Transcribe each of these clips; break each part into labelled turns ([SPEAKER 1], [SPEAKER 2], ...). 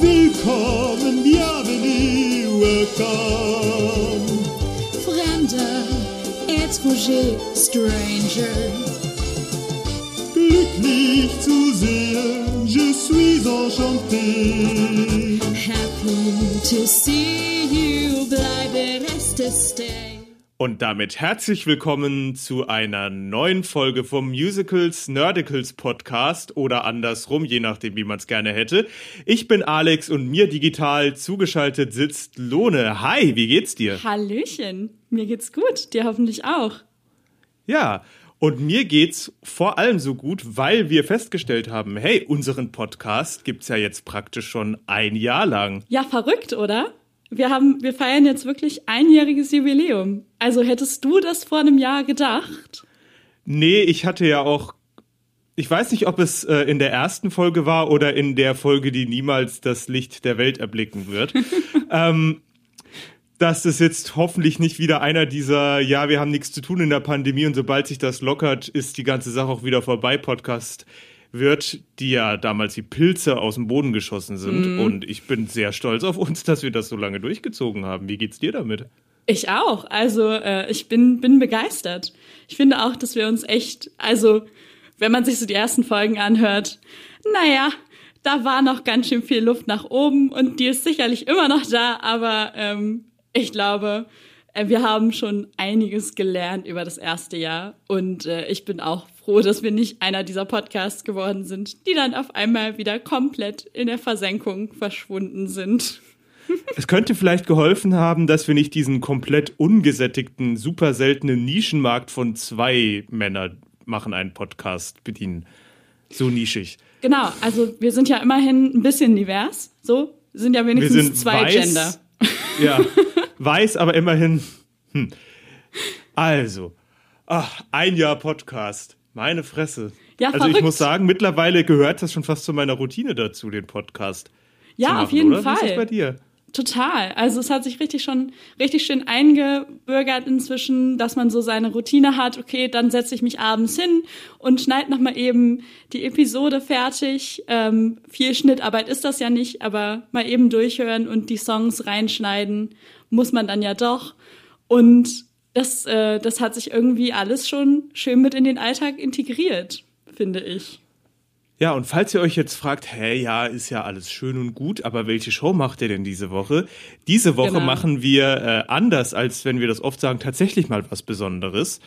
[SPEAKER 1] Willkommen, bienvenue, welcome.
[SPEAKER 2] Fremder, étranger, stranger.
[SPEAKER 1] Glücklich zu sehen, je suis enchanté.
[SPEAKER 2] Happy to see you, bleibe reste stay.
[SPEAKER 3] Und damit herzlich willkommen zu einer neuen Folge vom Musicals Nerdicals Podcast oder andersrum, je nachdem, wie man es gerne hätte. Ich bin Alex und mir digital zugeschaltet sitzt Lone. Hi, wie geht's dir?
[SPEAKER 4] Hallöchen, mir geht's gut, dir hoffentlich auch.
[SPEAKER 3] Ja, und mir geht's vor allem so gut, weil wir festgestellt haben, hey, unseren Podcast gibt's ja jetzt praktisch schon ein Jahr lang.
[SPEAKER 4] Ja, verrückt, oder? Wir haben, wir feiern jetzt wirklich einjähriges Jubiläum. Also hättest du das vor einem Jahr gedacht?
[SPEAKER 3] Nee, ich hatte ja auch. Ich weiß nicht, ob es äh, in der ersten Folge war oder in der Folge, die niemals das Licht der Welt erblicken wird. ähm, dass es jetzt hoffentlich nicht wieder einer dieser, ja, wir haben nichts zu tun in der Pandemie und sobald sich das lockert, ist die ganze Sache auch wieder vorbei, Podcast wird, die ja damals die Pilze aus dem Boden geschossen sind.
[SPEAKER 4] Mhm.
[SPEAKER 3] Und ich bin sehr stolz auf uns, dass wir das so lange durchgezogen haben. Wie geht's dir damit?
[SPEAKER 4] Ich auch. Also äh, ich bin, bin begeistert. Ich finde auch, dass wir uns echt, also wenn man sich so die ersten Folgen anhört, naja, da war noch ganz schön viel Luft nach oben und die ist sicherlich immer noch da, aber ähm, ich glaube, äh, wir haben schon einiges gelernt über das erste Jahr und äh, ich bin auch froh, dass wir nicht einer dieser Podcasts geworden sind, die dann auf einmal wieder komplett in der Versenkung verschwunden sind.
[SPEAKER 3] Es könnte vielleicht geholfen haben, dass wir nicht diesen komplett ungesättigten, super seltenen Nischenmarkt von zwei Männern machen einen Podcast bedienen. So nischig.
[SPEAKER 4] Genau, also wir sind ja immerhin ein bisschen divers, so sind ja wenigstens
[SPEAKER 3] wir sind
[SPEAKER 4] zwei
[SPEAKER 3] weiß,
[SPEAKER 4] Gender.
[SPEAKER 3] Ja, weiß, aber immerhin. Hm. Also, ach, ein Jahr Podcast. Meine Fresse.
[SPEAKER 4] Ja,
[SPEAKER 3] also
[SPEAKER 4] verrückt.
[SPEAKER 3] ich muss sagen, mittlerweile gehört das schon fast zu meiner Routine dazu, den Podcast.
[SPEAKER 4] Ja,
[SPEAKER 3] machen,
[SPEAKER 4] auf jeden
[SPEAKER 3] oder? Wie ist das
[SPEAKER 4] Fall.
[SPEAKER 3] bei dir?
[SPEAKER 4] Total. Also es hat sich richtig schon richtig schön eingebürgert inzwischen, dass man so seine Routine hat. Okay, dann setze ich mich abends hin und schneide noch mal eben die Episode fertig. Ähm, viel Schnittarbeit ist das ja nicht, aber mal eben durchhören und die Songs reinschneiden muss man dann ja doch. Und das, äh, das hat sich irgendwie alles schon schön mit in den Alltag integriert, finde ich.
[SPEAKER 3] Ja, und falls ihr euch jetzt fragt, hä, ja, ist ja alles schön und gut, aber welche Show macht ihr denn diese Woche? Diese Woche
[SPEAKER 4] Genau.
[SPEAKER 3] machen wir äh, anders, als wenn wir das oft sagen, tatsächlich mal was Besonderes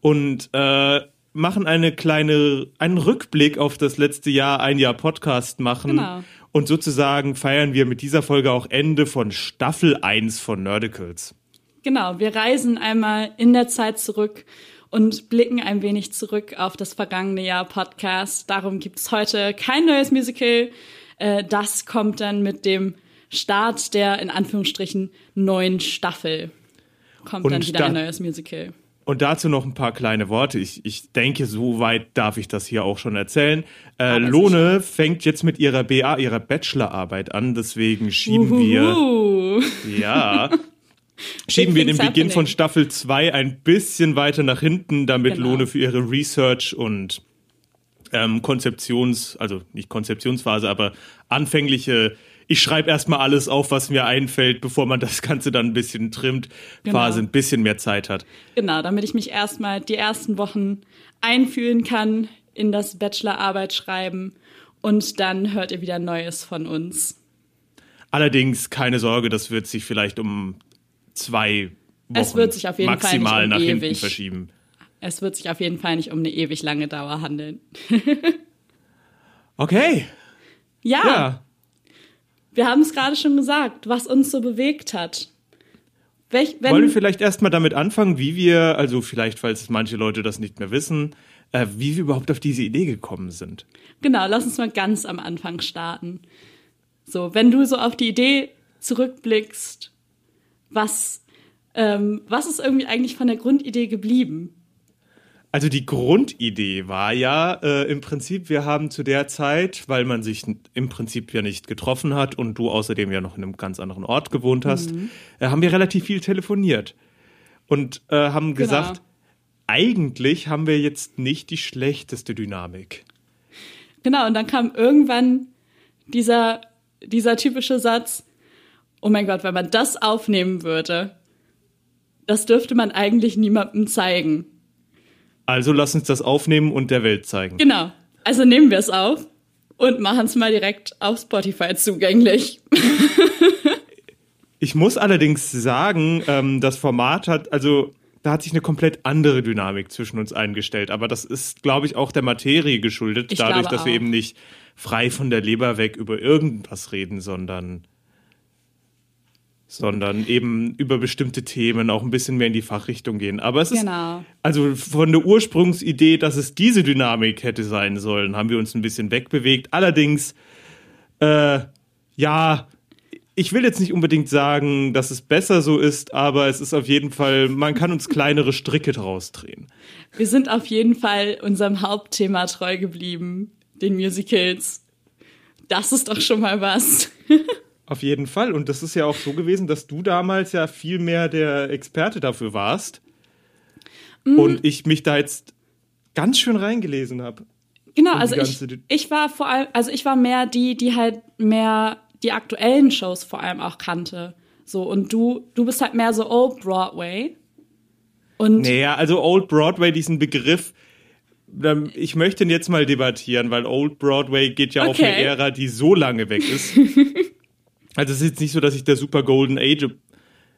[SPEAKER 3] und äh, machen eine kleine, einen Rückblick auf das letzte Jahr, ein Jahr Podcast machen.
[SPEAKER 4] Genau.
[SPEAKER 3] Und sozusagen feiern wir mit dieser Folge auch Ende von Staffel 1 von Nerdicals.
[SPEAKER 4] Genau, wir reisen einmal in der Zeit zurück und blicken ein wenig zurück auf das vergangene Jahr Podcast. Darum gibt es heute kein neues Musical. Äh, Das kommt dann mit dem Start der in Anführungsstrichen neuen Staffel. Kommt
[SPEAKER 3] Und
[SPEAKER 4] dann wieder
[SPEAKER 3] da-
[SPEAKER 4] ein neues Musical.
[SPEAKER 3] Und dazu noch ein paar kleine Worte. Ich, ich denke, so weit darf ich das hier auch schon erzählen. Äh, Lone fängt jetzt mit ihrer BA, ihrer Bachelorarbeit an, deswegen schieben wir,
[SPEAKER 4] Uhuhu.
[SPEAKER 3] ja, schieben wir den Beginn von
[SPEAKER 4] happening.
[SPEAKER 3] Staffel 2 ein bisschen weiter nach hinten, damit
[SPEAKER 4] Genau.
[SPEAKER 3] Lone für ihre Research und ähm, Konzeptions, also nicht Konzeptionsphase, aber anfängliche, ich schreibe erstmal alles auf, was mir einfällt, bevor man das Ganze dann ein bisschen trimmt,
[SPEAKER 4] Genau.
[SPEAKER 3] Phase ein bisschen mehr Zeit hat.
[SPEAKER 4] Genau, damit ich mich erstmal die ersten Wochen einfühlen kann in das Bachelorarbeit schreiben und dann hört ihr wieder Neues von uns.
[SPEAKER 3] Allerdings keine Sorge, das wird sich vielleicht um zwei Wochen
[SPEAKER 4] Es wird sich auf jeden Fall
[SPEAKER 3] maximal
[SPEAKER 4] nicht um
[SPEAKER 3] nach hinten
[SPEAKER 4] ewig.
[SPEAKER 3] verschieben.
[SPEAKER 4] Es wird sich auf jeden Fall nicht um eine ewig lange Dauer handeln.
[SPEAKER 3] Okay,
[SPEAKER 4] Ja,
[SPEAKER 3] ja.
[SPEAKER 4] wir haben es gerade schon gesagt, was uns so bewegt hat. Welch, wenn,
[SPEAKER 3] Wollen wir vielleicht erstmal damit anfangen, wie wir, also vielleicht, falls manche Leute das nicht mehr wissen, äh, wie wir überhaupt auf diese Idee gekommen sind.
[SPEAKER 4] genau, lass uns mal ganz am Anfang starten. So, wenn du so auf die Idee zurückblickst, was, ähm, was ist irgendwie eigentlich von der Grundidee geblieben?
[SPEAKER 3] Also die Grundidee war ja äh, im Prinzip, wir haben zu der Zeit, weil man sich im Prinzip ja nicht getroffen hat und du außerdem ja noch in einem ganz anderen Ort gewohnt hast, äh, haben wir relativ viel telefoniert und äh, haben gesagt, eigentlich haben wir jetzt nicht die schlechteste Dynamik.
[SPEAKER 4] Genau, und dann kam irgendwann dieser dieser typische Satz, oh mein Gott, wenn man das aufnehmen würde, das dürfte man eigentlich niemandem zeigen.
[SPEAKER 3] Also lass uns das aufnehmen und der Welt zeigen.
[SPEAKER 4] Genau. Also nehmen wir es auf und machen es mal direkt auf Spotify zugänglich.
[SPEAKER 3] Ich muss allerdings sagen, ähm, das Format hat, also da hat sich eine komplett andere Dynamik zwischen uns eingestellt. Aber das ist, glaube ich, auch der Materie geschuldet,
[SPEAKER 4] Ich
[SPEAKER 3] dadurch, dass wir eben nicht frei von der Leber weg über irgendwas reden, sondern sondern eben über bestimmte Themen auch ein bisschen mehr in die Fachrichtung gehen. Aber es ist
[SPEAKER 4] Genau.
[SPEAKER 3] also von der Ursprungsidee, dass es diese Dynamik hätte sein sollen, haben wir uns ein bisschen wegbewegt. Allerdings, äh, ja, ich will jetzt nicht unbedingt sagen, dass es besser so ist, aber es ist auf jeden Fall, man kann uns kleinere Stricke draus drehen.
[SPEAKER 4] Wir sind auf jeden Fall unserem Hauptthema treu geblieben, den Musicals. Das ist doch schon mal was.
[SPEAKER 3] Auf jeden Fall. Und das ist ja auch so gewesen, dass du damals ja viel mehr der Experte dafür warst. Und ich mich da jetzt ganz schön reingelesen habe.
[SPEAKER 4] Genau, also ich, ich war vor allem, also ich war mehr die, die halt mehr die aktuellen Shows vor allem auch kannte. So, und du, du bist halt mehr so Old Broadway. Und
[SPEAKER 3] Naja, also Old Broadway, diesen Begriff, ähm, ich möchte ihn jetzt mal debattieren, weil Old Broadway geht ja auf eine
[SPEAKER 4] Okay.
[SPEAKER 3] Ära, die so lange weg ist. also es ist jetzt nicht so, dass ich der super Golden Age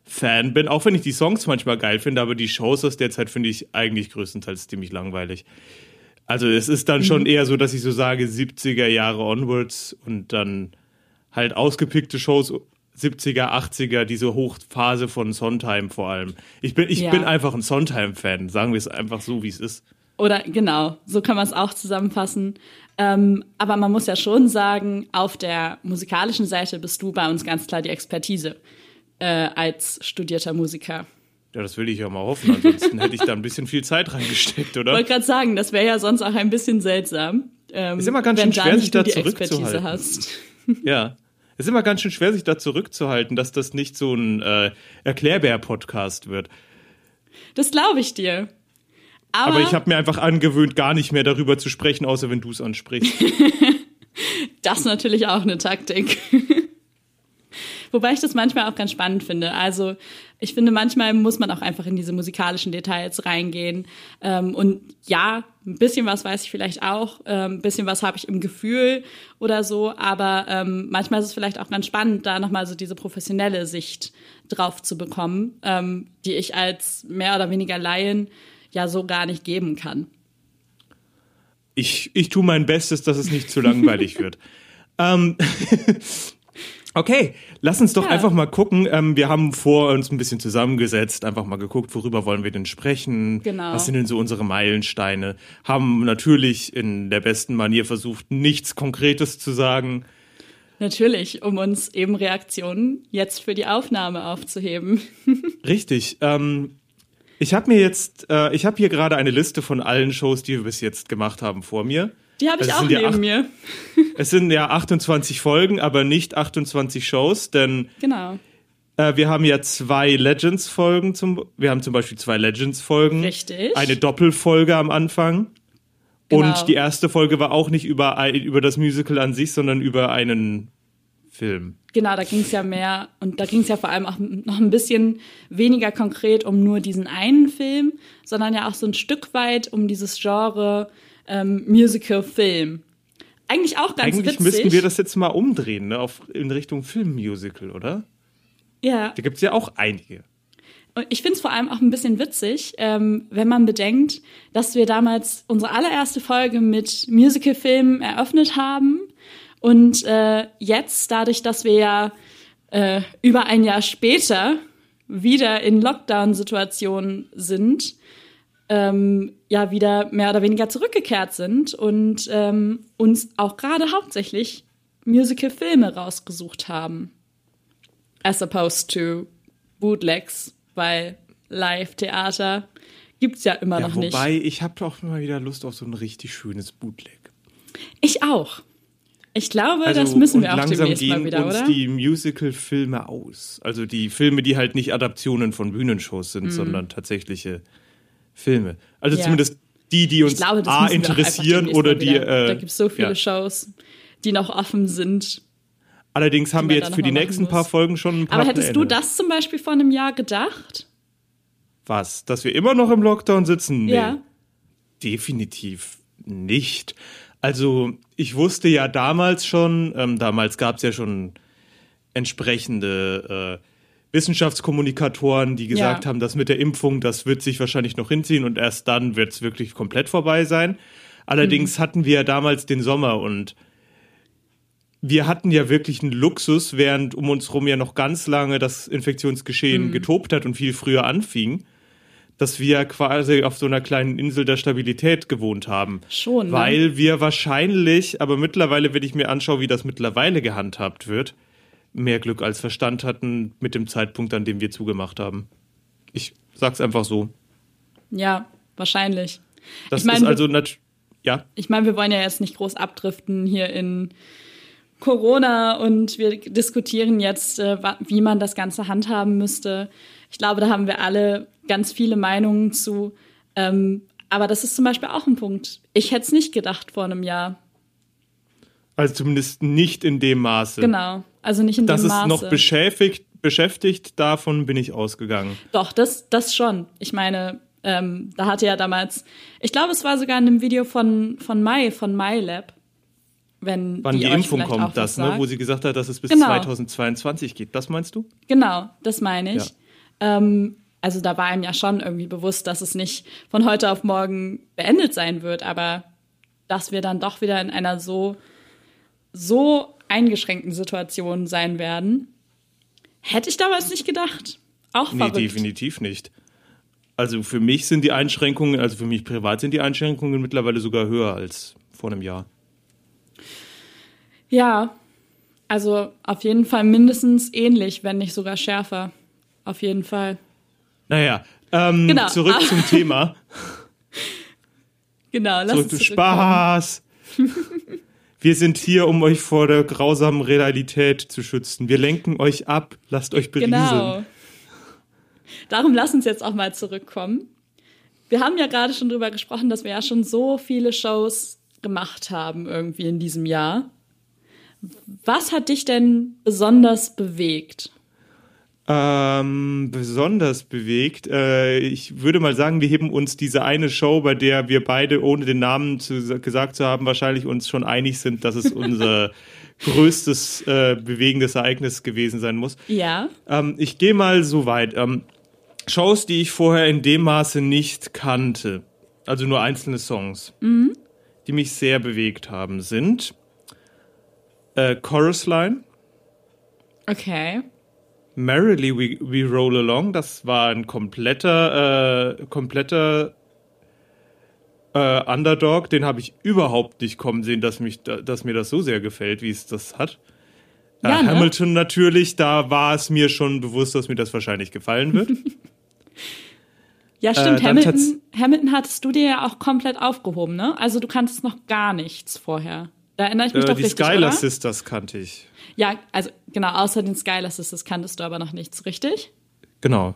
[SPEAKER 3] Fan bin, auch wenn ich die Songs manchmal geil finde, aber die Shows aus der Zeit finde ich eigentlich größtenteils ziemlich langweilig. Also es ist dann schon eher so, dass ich so sage 70er Jahre onwards und dann halt ausgepickte Shows 70er, 80er, diese Hochphase von Sondheim vor allem. Ich bin, ich
[SPEAKER 4] Ja.
[SPEAKER 3] bin einfach ein Sondheim-Fan, sagen wir es einfach so, wie es ist.
[SPEAKER 4] Oder genau, so kann man es auch zusammenfassen. Ähm, aber man muss ja schon sagen, auf der musikalischen Seite bist du bei uns ganz klar die Expertise äh, als studierter Musiker.
[SPEAKER 3] Ja, das will ich ja mal hoffen, ansonsten hätte ich da ein bisschen viel Zeit reingesteckt,
[SPEAKER 4] Ich
[SPEAKER 3] oder?
[SPEAKER 4] wollte gerade sagen, das wäre ja sonst auch ein bisschen seltsam. Ähm,
[SPEAKER 3] Ist immer ganz
[SPEAKER 4] wenn
[SPEAKER 3] schön schwer, sich
[SPEAKER 4] du
[SPEAKER 3] da zurückzuhalten.
[SPEAKER 4] hast.
[SPEAKER 3] Ja. Es ist immer ganz schön schwer, sich da zurückzuhalten, dass das nicht so ein äh, Erklärbär-Podcast wird.
[SPEAKER 4] Das glaube ich dir. Aber,
[SPEAKER 3] Aber ich habe mir einfach angewöhnt, gar nicht mehr darüber zu sprechen, außer wenn du es ansprichst.
[SPEAKER 4] das ist natürlich auch eine Taktik. Wobei ich das manchmal auch ganz spannend finde. Also ich finde, manchmal muss man auch einfach in diese musikalischen Details reingehen. Ähm, und ja, ein bisschen was weiß ich vielleicht auch, ähm, ein bisschen was habe ich im Gefühl oder so. Aber ähm, manchmal ist es vielleicht auch ganz spannend, da nochmal so diese professionelle Sicht drauf zu bekommen, ähm, die ich als mehr oder weniger Laien ja so gar nicht geben kann.
[SPEAKER 3] Ich, ich tue mein Bestes, dass es nicht zu langweilig wird. ähm, okay, lass uns doch
[SPEAKER 4] Ja.
[SPEAKER 3] einfach mal gucken. Ähm, wir haben vor uns ein bisschen zusammengesetzt, einfach mal geguckt, worüber wollen wir denn sprechen?
[SPEAKER 4] Genau.
[SPEAKER 3] Was sind denn so unsere Meilensteine? Haben natürlich in der besten Manier versucht, nichts Konkretes zu sagen.
[SPEAKER 4] Natürlich, um uns eben Reaktionen jetzt für die Aufnahme aufzuheben.
[SPEAKER 3] Richtig. Ähm, ich habe mir jetzt, äh, ich habe hier gerade eine Liste von allen Shows, die wir bis jetzt gemacht haben, vor mir.
[SPEAKER 4] Die habe ich
[SPEAKER 3] Das
[SPEAKER 4] auch
[SPEAKER 3] ja
[SPEAKER 4] neben
[SPEAKER 3] acht-
[SPEAKER 4] mir.
[SPEAKER 3] Es sind ja 28 Folgen, aber nicht 28 Shows, denn
[SPEAKER 4] Genau.
[SPEAKER 3] Äh, wir haben ja zwei Legends-Folgen zum, wir haben zum Beispiel zwei Legends-Folgen.
[SPEAKER 4] Richtig.
[SPEAKER 3] Eine Doppelfolge am Anfang.
[SPEAKER 4] Genau.
[SPEAKER 3] Und die erste Folge war auch nicht über, über das Musical an sich, sondern über einen Film.
[SPEAKER 4] Genau, da ging es ja mehr und da ging es ja vor allem auch noch ein bisschen weniger konkret um nur diesen einen Film, sondern ja auch so ein Stück weit um dieses Genre ähm, Musical-Film. Eigentlich auch ganz
[SPEAKER 3] Eigentlich
[SPEAKER 4] witzig.
[SPEAKER 3] müssten wir das jetzt mal umdrehen, ne, auf, in Richtung Filmmusical, oder?
[SPEAKER 4] ja,
[SPEAKER 3] Da gibt's ja auch einige.
[SPEAKER 4] Und ich finde es vor allem auch ein bisschen witzig, ähm, wenn man bedenkt, dass wir damals unsere allererste Folge mit Musical-Filmen eröffnet haben. Und äh, jetzt, dadurch, dass wir ja äh, über ein Jahr später wieder in Lockdown-Situationen sind, ähm, ja wieder mehr oder weniger zurückgekehrt sind und ähm, uns auch gerade hauptsächlich Musical-Filme rausgesucht haben. As opposed to Bootlegs, weil Live-Theater gibt's ja immer
[SPEAKER 3] Ja,
[SPEAKER 4] noch nicht.
[SPEAKER 3] wobei, ich habe doch mal wieder Lust auf so ein richtig schönes Bootleg.
[SPEAKER 4] Ich auch. Ich glaube, das müssen wir
[SPEAKER 3] Also,
[SPEAKER 4] auch
[SPEAKER 3] langsam
[SPEAKER 4] demnächst
[SPEAKER 3] gehen
[SPEAKER 4] mal wieder,
[SPEAKER 3] uns
[SPEAKER 4] oder?
[SPEAKER 3] die Musical-Filme aus. Also die Filme, die halt nicht Adaptionen von Bühnenshows sind, sondern tatsächliche Filme. Also
[SPEAKER 4] Mhm. Ja.
[SPEAKER 3] zumindest die, die uns
[SPEAKER 4] glaube,
[SPEAKER 3] A interessieren oder die. Äh,
[SPEAKER 4] da gibt's so viele
[SPEAKER 3] ja.
[SPEAKER 4] Shows, die noch offen sind.
[SPEAKER 3] Allerdings haben wir jetzt für die nächsten
[SPEAKER 4] machen
[SPEAKER 3] paar
[SPEAKER 4] muss.
[SPEAKER 3] Folgen schon ein paar
[SPEAKER 4] Aber hättest du das zum Beispiel vor einem Jahr gedacht?
[SPEAKER 3] Was? Dass wir immer noch im Lockdown sitzen? Nee.
[SPEAKER 4] Ja.
[SPEAKER 3] Definitiv nicht. Also ich wusste ja damals schon, ähm, damals gab es ja schon entsprechende äh, Wissenschaftskommunikatoren, die gesagt
[SPEAKER 4] Ja.
[SPEAKER 3] haben, das mit der Impfung, das wird sich wahrscheinlich noch hinziehen und erst dann wird es wirklich komplett vorbei sein. Allerdings
[SPEAKER 4] Mhm.
[SPEAKER 3] hatten wir ja damals den Sommer und wir hatten ja wirklich einen Luxus, während um uns rum ja noch ganz lange das Infektionsgeschehen
[SPEAKER 4] Mhm.
[SPEAKER 3] getobt hat und viel früher anfing, dass wir quasi auf so einer kleinen Insel der Stabilität gewohnt haben.
[SPEAKER 4] Schon, ne?
[SPEAKER 3] Weil wir wahrscheinlich, aber mittlerweile, wenn ich mir anschaue, wie das mittlerweile gehandhabt wird, mehr Glück als Verstand hatten mit dem Zeitpunkt, an dem wir zugemacht haben. Ich sag's einfach so.
[SPEAKER 4] Ja, wahrscheinlich.
[SPEAKER 3] Das
[SPEAKER 4] Ich mein,
[SPEAKER 3] ist also nat ja.
[SPEAKER 4] Ich meine, wir wollen ja jetzt nicht groß abdriften hier in Corona und wir diskutieren jetzt, äh, wie man das Ganze handhaben müsste. Ich glaube, da haben wir alle ganz viele Meinungen zu. Ähm, aber das ist zum Beispiel auch ein Punkt. Ich hätte es nicht gedacht vor einem Jahr.
[SPEAKER 3] Also zumindest nicht in dem Maße.
[SPEAKER 4] Genau. Also nicht in
[SPEAKER 3] Dass
[SPEAKER 4] dem Maße.
[SPEAKER 3] noch beschäftigt, beschäftigt, davon bin ich ausgegangen.
[SPEAKER 4] Doch, das, das schon. Ich meine, ähm, da hatte ja damals, ich glaube, es war sogar in einem Video von, von Mai, von MyLab. Wenn
[SPEAKER 3] Wann die,
[SPEAKER 4] euch
[SPEAKER 3] Impfung kommt, das, ne, wo sie gesagt hat, dass es bis
[SPEAKER 4] Genau.
[SPEAKER 3] 2022 geht. Das meinst du?
[SPEAKER 4] Genau, das meine ich. Ähm, also da war einem ja schon irgendwie bewusst, dass es nicht von heute auf morgen beendet sein wird, aber dass wir dann doch wieder in einer so, so eingeschränkten Situation sein werden, hätte ich damals nicht gedacht. Auch
[SPEAKER 3] Nee,
[SPEAKER 4] verrückt.
[SPEAKER 3] definitiv nicht. Also für mich sind die Einschränkungen, also für mich privat sind die Einschränkungen mittlerweile sogar höher als vor einem Jahr.
[SPEAKER 4] Ja, also auf jeden Fall mindestens ähnlich, wenn nicht sogar schärfer. Auf jeden Fall.
[SPEAKER 3] Naja, ähm,
[SPEAKER 4] Genau.
[SPEAKER 3] zurück
[SPEAKER 4] Ah.
[SPEAKER 3] zum Thema.
[SPEAKER 4] Genau, lass
[SPEAKER 3] Zurück
[SPEAKER 4] uns.
[SPEAKER 3] Spaß. Wir sind hier, um euch vor der grausamen Realität zu schützen. Wir lenken euch ab, lasst euch berieseln.
[SPEAKER 4] Genau. Darum lass uns jetzt auch mal zurückkommen. Wir haben ja gerade schon drüber gesprochen, dass wir ja schon so viele Shows gemacht haben irgendwie in diesem Jahr. Was hat dich denn besonders bewegt?
[SPEAKER 3] Ähm, besonders bewegt. Äh, ich würde mal sagen, wir heben uns diese eine Show, bei der wir beide, ohne den Namen zu, gesagt zu haben, wahrscheinlich uns schon einig sind, dass es unser größtes äh, bewegendes Ereignis gewesen sein muss.
[SPEAKER 4] Ja,
[SPEAKER 3] Ähm, ich gehe mal so weit. Ähm, Shows, die ich vorher in dem Maße nicht kannte, also nur einzelne Songs, die mich sehr bewegt haben, sind äh, Chorus Line,
[SPEAKER 4] okay.
[SPEAKER 3] Merrily We, We Roll Along, das war ein kompletter, äh, kompletter äh, Underdog, den habe ich überhaupt nicht kommen sehen, dass, mich, da- dass mir das so sehr gefällt, wie es das hat. Äh,
[SPEAKER 4] Ja, ne?
[SPEAKER 3] Hamilton natürlich, da war es mir schon bewusst, dass mir das wahrscheinlich gefallen wird.
[SPEAKER 4] Ja, stimmt.
[SPEAKER 3] Äh, dann tats-
[SPEAKER 4] Hamilton, Hamilton hattest du dir ja auch komplett aufgehoben, ne? Also du kanntest noch gar nichts vorher. Da erinnere ich mich
[SPEAKER 3] äh,
[SPEAKER 4] doch
[SPEAKER 3] die
[SPEAKER 4] richtig,
[SPEAKER 3] Skylar
[SPEAKER 4] oder?
[SPEAKER 3] Sisters kannte ich.
[SPEAKER 4] Ja, also genau, außer den Skylar Sisters kanntest du aber noch nichts, richtig?
[SPEAKER 3] Genau.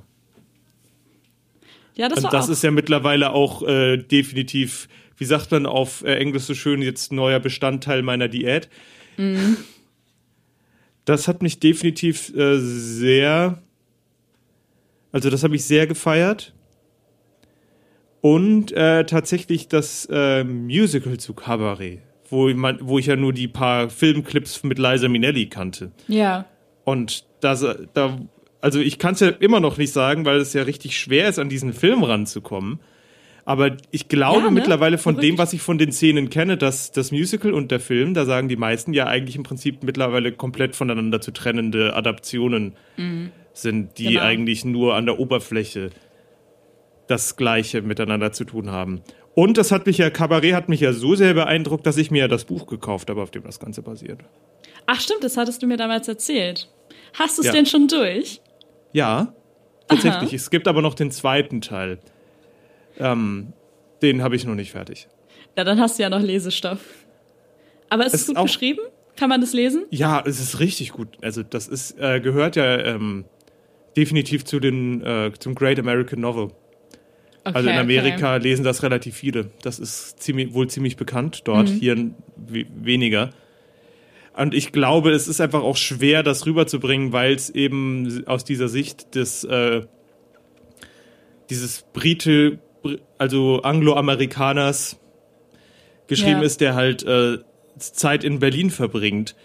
[SPEAKER 4] Ja, das
[SPEAKER 3] Und
[SPEAKER 4] war
[SPEAKER 3] das
[SPEAKER 4] auch.
[SPEAKER 3] ist ja mittlerweile auch äh, definitiv, wie sagt man auf äh, Englisch so schön, jetzt neuer Bestandteil meiner Diät.
[SPEAKER 4] Mhm.
[SPEAKER 3] Das hat mich definitiv äh, sehr, also das habe ich sehr gefeiert. Und äh, tatsächlich das äh, Musical zu Cabaret, wo, ich man, wo ich ja nur die paar Filmclips mit Liza Minnelli kannte.
[SPEAKER 4] ja.
[SPEAKER 3] Und das, da, also ich kann es ja immer noch nicht sagen, weil es ja richtig schwer ist, an diesen Film ranzukommen. Aber ich glaube
[SPEAKER 4] Ja, ne?
[SPEAKER 3] mittlerweile von
[SPEAKER 4] Verrückt.
[SPEAKER 3] dem, was ich von den Szenen kenne, dass das Musical und der Film, da sagen die meisten ja eigentlich im Prinzip mittlerweile komplett voneinander zu trennende Adaptionen sind, die
[SPEAKER 4] Genau.
[SPEAKER 3] eigentlich nur an der Oberfläche das Gleiche miteinander zu tun haben. Und das hat mich ja, Cabaret hat mich ja so sehr beeindruckt, dass ich mir ja das Buch gekauft habe, auf dem das Ganze basiert.
[SPEAKER 4] Ach stimmt, das hattest du mir damals erzählt. Hast du es
[SPEAKER 3] Ja.
[SPEAKER 4] denn schon durch?
[SPEAKER 3] Ja, tatsächlich. Es gibt aber noch den zweiten Teil. Ähm, den habe ich noch nicht fertig.
[SPEAKER 4] Ja, dann hast du ja noch Lesestoff. Aber ist es
[SPEAKER 3] Es
[SPEAKER 4] gut geschrieben? Kann man das lesen?
[SPEAKER 3] Ja, es ist richtig gut. Also das ist äh, gehört ja ähm, definitiv zu den äh, zum Great American Novel.
[SPEAKER 4] Okay,
[SPEAKER 3] Also in
[SPEAKER 4] okay.
[SPEAKER 3] Amerika lesen das relativ viele. Das ist ziemlich, wohl ziemlich bekannt dort,
[SPEAKER 4] Mhm.
[SPEAKER 3] hier we weniger. Und ich glaube, es ist einfach auch schwer, das rüberzubringen, weil es eben aus dieser Sicht des äh, dieses Brite, also Angloamerikaners geschrieben
[SPEAKER 4] Ja.
[SPEAKER 3] ist, der halt äh, Zeit in Berlin verbringt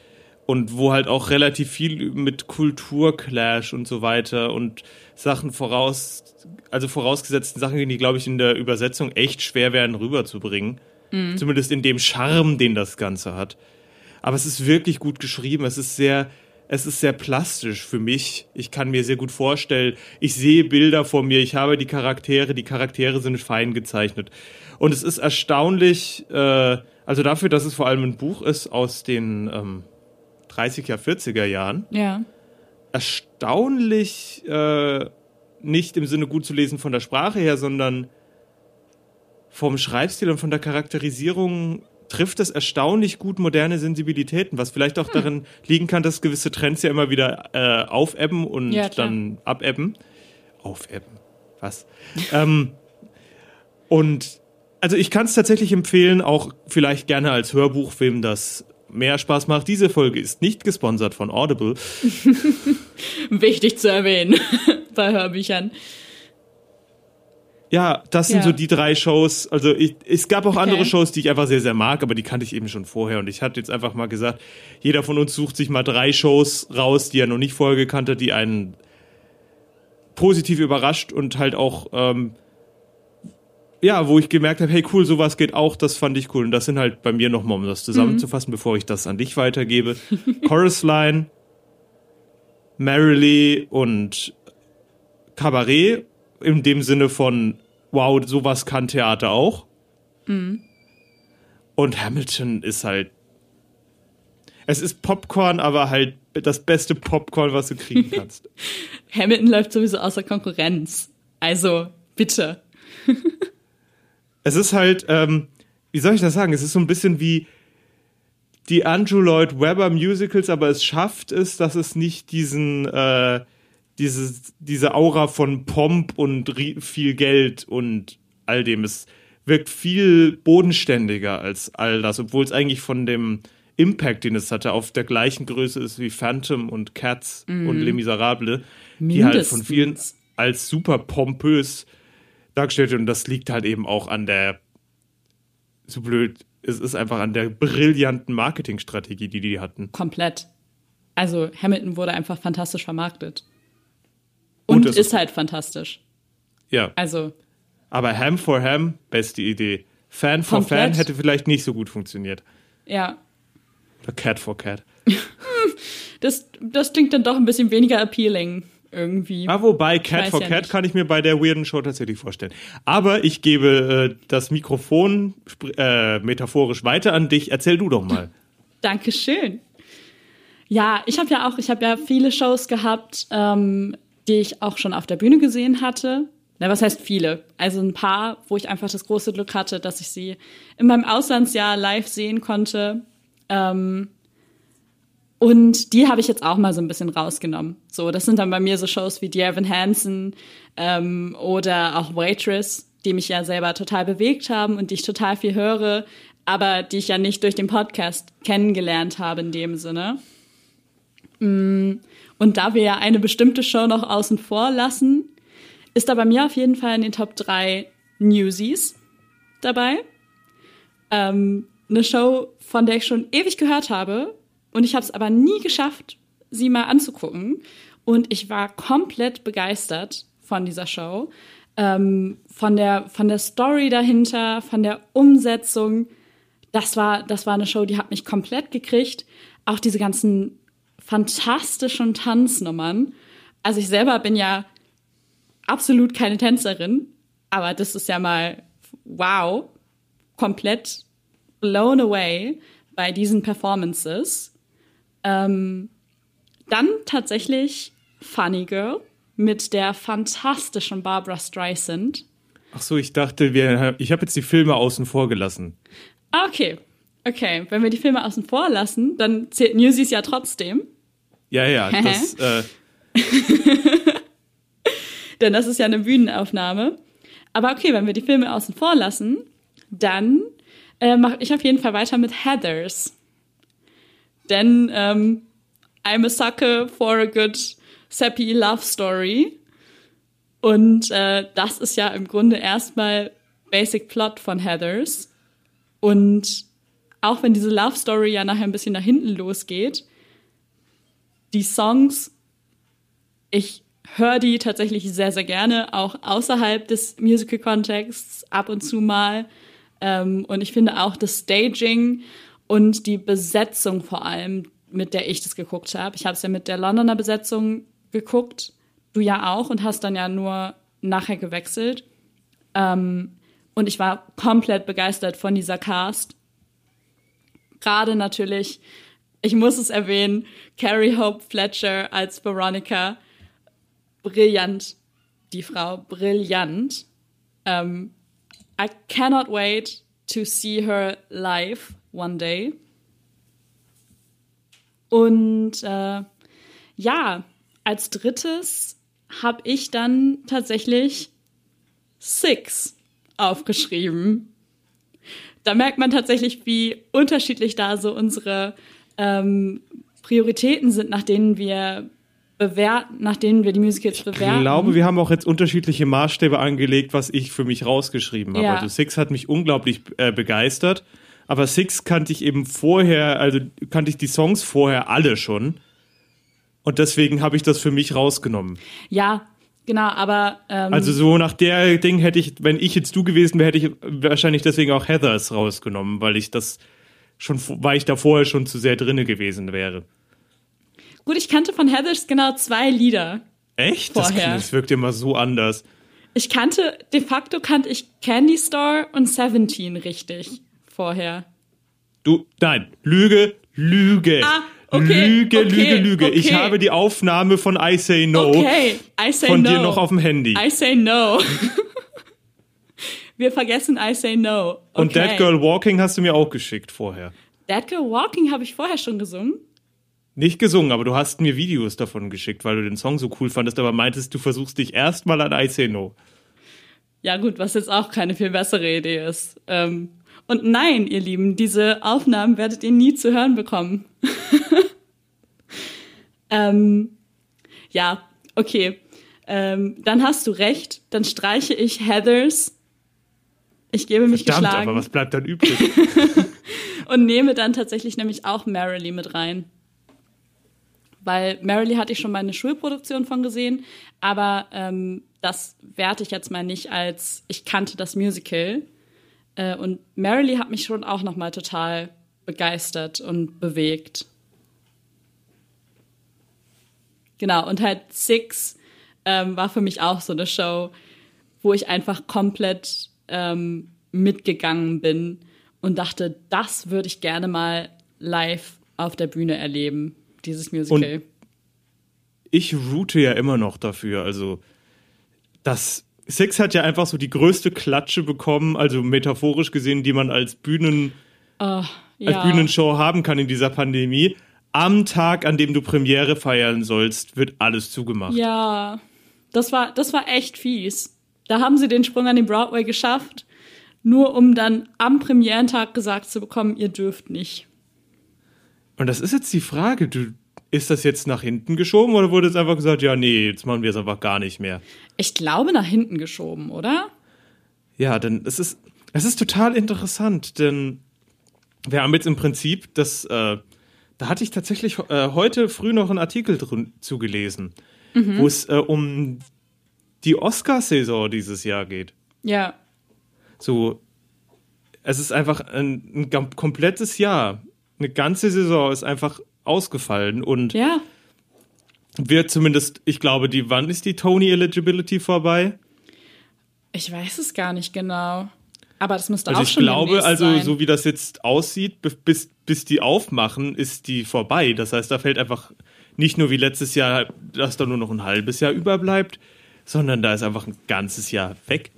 [SPEAKER 3] und wo halt auch relativ viel mit Kulturclash und so weiter und Sachen voraus, also vorausgesetzten Sachen, die glaube ich in der Übersetzung echt schwer werden rüberzubringen. Zumindest in dem Charme, den das Ganze hat. Aber es ist wirklich gut geschrieben. Es ist sehr, es ist sehr plastisch für mich. Ich kann mir sehr gut vorstellen, ich sehe Bilder vor mir, ich habe die Charaktere, die Charaktere sind fein gezeichnet. Und es ist erstaunlich, äh, also dafür, dass es vor allem ein Buch ist aus den ähm, 30er, 40er Jahren,
[SPEAKER 4] Ja.
[SPEAKER 3] Erstaunlich äh, nicht im Sinne gut zu lesen von der Sprache her, sondern vom Schreibstil und von der Charakterisierung trifft es erstaunlich gut moderne Sensibilitäten, was vielleicht
[SPEAKER 4] Hm.
[SPEAKER 3] auch darin liegen kann, dass gewisse Trends ja immer wieder äh, aufebben und
[SPEAKER 4] Ja,
[SPEAKER 3] dann abebben. Aufebben. Was? ähm, und also ich kann es tatsächlich empfehlen, auch vielleicht gerne als Hörbuch, wem das mehr Spaß macht. Diese Folge ist nicht gesponsert von Audible.
[SPEAKER 4] Wichtig zu erwähnen bei Hörbüchern.
[SPEAKER 3] Ja, das sind
[SPEAKER 4] Ja.
[SPEAKER 3] so die drei Shows. Also ich, es gab auch andere
[SPEAKER 4] Okay.
[SPEAKER 3] Shows, die ich einfach sehr, sehr mag, aber die kannte ich eben schon vorher. Und ich hatte jetzt einfach mal gesagt, jeder von uns sucht sich mal drei Shows raus, die er noch nicht vorher gekannt hat, die einen positiv überrascht und halt auch, ähm, ja, wo ich gemerkt habe, hey cool, sowas geht auch, das fand ich cool. Und das sind halt bei mir nochmal, um das zusammenzufassen, bevor ich das an dich weitergebe. Chorus Line, Merrily und Kabarett in dem Sinne von, wow, sowas kann Theater auch. Und Hamilton ist halt. Es ist Popcorn, aber halt das beste Popcorn, was du kriegen kannst.
[SPEAKER 4] Hamilton läuft sowieso außer Konkurrenz. Also, bitte.
[SPEAKER 3] es ist halt, ähm, wie soll ich das sagen? Es ist so ein bisschen wie die Andrew Lloyd Webber Musicals, aber es schafft es, dass es nicht diesen, äh, dieses, diese Aura von Pomp und viel Geld und all dem. Es wirkt viel bodenständiger als all das, obwohl es eigentlich von dem Impact, den es hatte, auf der gleichen Größe ist wie Phantom und Cats und Les Miserables, die halt von vielen als super pompös dargestellt wird. Und das liegt halt eben auch an der, so blöd, es ist einfach an der brillanten Marketingstrategie, die die hatten.
[SPEAKER 4] Komplett. Also, Hamilton wurde einfach fantastisch vermarktet.
[SPEAKER 3] Und
[SPEAKER 4] Und
[SPEAKER 3] es
[SPEAKER 4] ist
[SPEAKER 3] ist-
[SPEAKER 4] halt fantastisch.
[SPEAKER 3] Ja,
[SPEAKER 4] Also,
[SPEAKER 3] aber Ham for Ham, beste Idee. Fan for. Fan hätte vielleicht nicht so gut funktioniert.
[SPEAKER 4] ja.
[SPEAKER 3] Oder Cat for Cat.
[SPEAKER 4] Das, das klingt dann doch ein bisschen weniger appealing irgendwie.
[SPEAKER 3] Ah, wobei Cat for
[SPEAKER 4] ja
[SPEAKER 3] Cat
[SPEAKER 4] nicht.
[SPEAKER 3] kann ich mir bei der weirden Show tatsächlich vorstellen. Aber ich gebe äh, das Mikrofon äh, metaphorisch weiter an dich. Erzähl du doch mal.
[SPEAKER 4] Dankeschön. Ja, ich habe ja auch, ich habe ja viele Shows gehabt, ähm, die ich auch schon auf der Bühne gesehen hatte. Na, was heißt viele? Also ein paar, wo ich einfach das große Glück hatte, dass ich sie in meinem Auslandsjahr live sehen konnte. Ähm, und die habe ich jetzt auch mal so ein bisschen rausgenommen. So, das sind dann bei mir so Shows wie Dear Evan Hansen ähm, oder auch Waitress, die mich ja selber total bewegt haben und die ich total viel höre, aber die ich ja nicht durch den Podcast kennengelernt habe in dem Sinne. Mm, Und da wir ja eine bestimmte Show noch außen vor lassen, ist da bei mir auf jeden Fall in den Top 3 Newsies dabei. Ähm, eine Show, von der ich schon ewig gehört habe und ich habe es aber nie geschafft, sie mal anzugucken. Und ich war komplett begeistert von dieser Show, ähm, von der von der Story dahinter, von der Umsetzung. Das war das war eine Show, die hat mich komplett gekriegt. Auch diese ganzen fantastischen Tanznummern. Also ich selber bin ja absolut keine Tänzerin, aber das ist ja mal wow, komplett blown away bei diesen Performances. Ähm, dann tatsächlich Funny Girl mit der fantastischen Barbara Streisand.
[SPEAKER 3] Ach so, ich dachte, wir, ich habe jetzt die Filme außen vor gelassen.
[SPEAKER 4] Ah, okay. Okay, wenn wir die Filme außen vor lassen, dann zählt Newsies ja trotzdem.
[SPEAKER 3] Ja, ja, das, äh,
[SPEAKER 4] denn das ist ja eine Bühnenaufnahme. Aber okay, wenn wir die Filme außen vor lassen, dann äh, mache ich auf jeden Fall weiter mit Heathers. Denn ähm, I'm a sucker for a good sappy love story. Und äh, das ist ja im Grunde erstmal Basic Plot von Heathers. Und auch wenn diese Love Story ja nachher ein bisschen nach hinten losgeht, die Songs, ich höre die tatsächlich sehr, sehr gerne, auch außerhalb des Musical-Kontexts ab und zu mal. Ähm, und ich finde auch das Staging und die Besetzung vor allem, mit der ich das geguckt habe. Ich habe es ja mit der Londoner Besetzung geguckt, du ja auch und hast dann ja nur nachher gewechselt. Ähm, und ich war komplett begeistert von dieser Cast. Gerade natürlich, ich muss es erwähnen, Carrie Hope Fletcher als Veronica. Brillant, die Frau, brillant. Um, I cannot wait to see her live one day. Und äh, ja, als drittes habe ich dann tatsächlich Six aufgeschrieben. Da merkt man tatsächlich, wie unterschiedlich da so unsere ähm, Prioritäten sind, nach denen wir bewerten, nach denen wir die Musicals bewerten.
[SPEAKER 3] Ich glaube, wir haben auch jetzt unterschiedliche Maßstäbe angelegt, was ich für mich rausgeschrieben habe.
[SPEAKER 4] Ja.
[SPEAKER 3] Also Six hat mich unglaublich äh, begeistert, aber Six kannte ich eben vorher, also kannte ich die Songs vorher alle schon. Und deswegen habe ich das für mich rausgenommen.
[SPEAKER 4] Ja, genau, aber ähm,
[SPEAKER 3] Also so nach der Ding hätte ich, wenn ich jetzt du gewesen wäre, hätte ich wahrscheinlich deswegen auch Heathers rausgenommen, weil ich das schon, weil ich da vorher schon zu sehr drinne gewesen wäre.
[SPEAKER 4] gut, ich kannte von Heathers genau zwei Lieder.
[SPEAKER 3] Echt? Das,
[SPEAKER 4] Vorher.
[SPEAKER 3] das wirkt immer so anders.
[SPEAKER 4] Ich kannte, de facto kannte ich Candy Store und Seventeen richtig vorher.
[SPEAKER 3] Du, nein, Lüge, Lüge.
[SPEAKER 4] Ah, okay,
[SPEAKER 3] Lüge,
[SPEAKER 4] okay,
[SPEAKER 3] Lüge, Lüge. Ich
[SPEAKER 4] okay.
[SPEAKER 3] habe die Aufnahme von I Say No
[SPEAKER 4] Okay, I say
[SPEAKER 3] von
[SPEAKER 4] no.
[SPEAKER 3] dir noch auf dem Handy.
[SPEAKER 4] I say no. Wir vergessen I say no.
[SPEAKER 3] Und That Girl Walking hast du mir auch geschickt vorher.
[SPEAKER 4] That Girl Walking habe ich vorher schon gesungen.
[SPEAKER 3] Nicht gesungen, aber du hast mir Videos davon geschickt, weil du den Song so cool fandest, aber meintest, du versuchst dich erstmal an I Say No.
[SPEAKER 4] Ja gut, was jetzt auch keine viel bessere Idee ist. Ähm, und nein, ihr Lieben, diese Aufnahmen werdet ihr nie zu hören bekommen. ähm, ja, okay. Ähm, dann hast du recht. Dann streiche ich Heathers. Ich gebe mich
[SPEAKER 3] Verdammt,
[SPEAKER 4] geschlagen.
[SPEAKER 3] aber was bleibt dann übrig?
[SPEAKER 4] und nehme dann tatsächlich nämlich auch Marilee mit rein. Weil Marilee hatte ich schon mal eine Schulproduktion von gesehen, aber ähm, das werte ich jetzt mal nicht als ich kannte das Musical. Äh, und Marilee hat mich schon auch noch mal total begeistert und bewegt. Genau, und halt Six ähm, war für mich auch so eine Show, wo ich einfach komplett ähm, mitgegangen bin und dachte, das würde ich gerne mal live auf der Bühne erleben, dieses Musical.
[SPEAKER 3] ich route ja immer noch dafür. Also, das Six hat ja einfach so die größte Klatsche bekommen, also metaphorisch gesehen, die man als Bühnen, als
[SPEAKER 4] ja.
[SPEAKER 3] Bühnenshow haben kann in dieser Pandemie. Am Tag, an dem du Premiere feiern sollst, wird alles zugemacht.
[SPEAKER 4] Ja, das war, das war echt fies. Da haben sie den Sprung an den Broadway geschafft, nur um dann am Premierentag gesagt zu bekommen, ihr dürft nicht.
[SPEAKER 3] Und das ist jetzt die Frage, du, ist das jetzt nach hinten geschoben oder wurde jetzt einfach gesagt, ja, nee, jetzt machen wir es einfach gar nicht mehr?
[SPEAKER 4] Ich glaube nach hinten geschoben, oder?
[SPEAKER 3] Ja, denn es ist, es ist total interessant, denn wir haben jetzt im Prinzip das, äh, da hatte ich tatsächlich äh, heute früh noch einen Artikel drin zugelesen, wo es äh, um die Oscar-Saison dieses Jahr geht.
[SPEAKER 4] Ja.
[SPEAKER 3] So, es ist einfach ein, ein komplettes Jahr, eine ganze Saison ist einfach ausgefallen und
[SPEAKER 4] Ja.
[SPEAKER 3] wird zumindest, ich glaube, die, wann ist die Tony Eligibility vorbei?
[SPEAKER 4] Ich weiß es gar nicht genau. Aber das müsste
[SPEAKER 3] Also
[SPEAKER 4] auch
[SPEAKER 3] ich
[SPEAKER 4] schon
[SPEAKER 3] glaube,
[SPEAKER 4] demnächst
[SPEAKER 3] also so wie das jetzt aussieht, bi- bis, bis die aufmachen, ist die vorbei. Das heißt, da fällt einfach nicht nur wie letztes Jahr, dass da nur noch ein halbes Jahr überbleibt, sondern da ist einfach ein ganzes Jahr weg.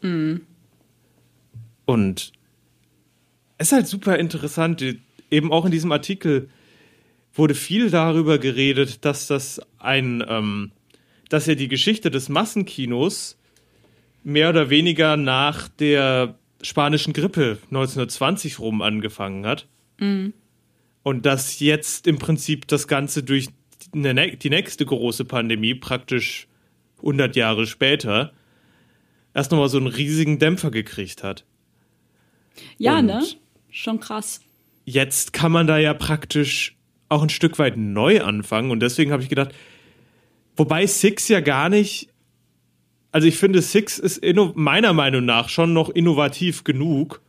[SPEAKER 4] Mhm.
[SPEAKER 3] Und es ist halt super interessant, eben auch in diesem Artikel wurde viel darüber geredet, dass das ein, ähm, dass ja die Geschichte des Massenkinos mehr oder weniger nach der spanischen Grippe 1920 rum angefangen hat. Und dass jetzt im Prinzip das Ganze durch die nächste große Pandemie, praktisch 100 Jahre später, erst nochmal so einen riesigen Dämpfer gekriegt hat.
[SPEAKER 4] Ja,
[SPEAKER 3] Und-
[SPEAKER 4] ne? Schon krass.
[SPEAKER 3] Jetzt kann man da ja praktisch auch ein Stück weit neu anfangen. Und deswegen habe ich gedacht, wobei Six ja gar nicht. Also ich finde, Six ist meiner Meinung nach schon noch innovativ genug,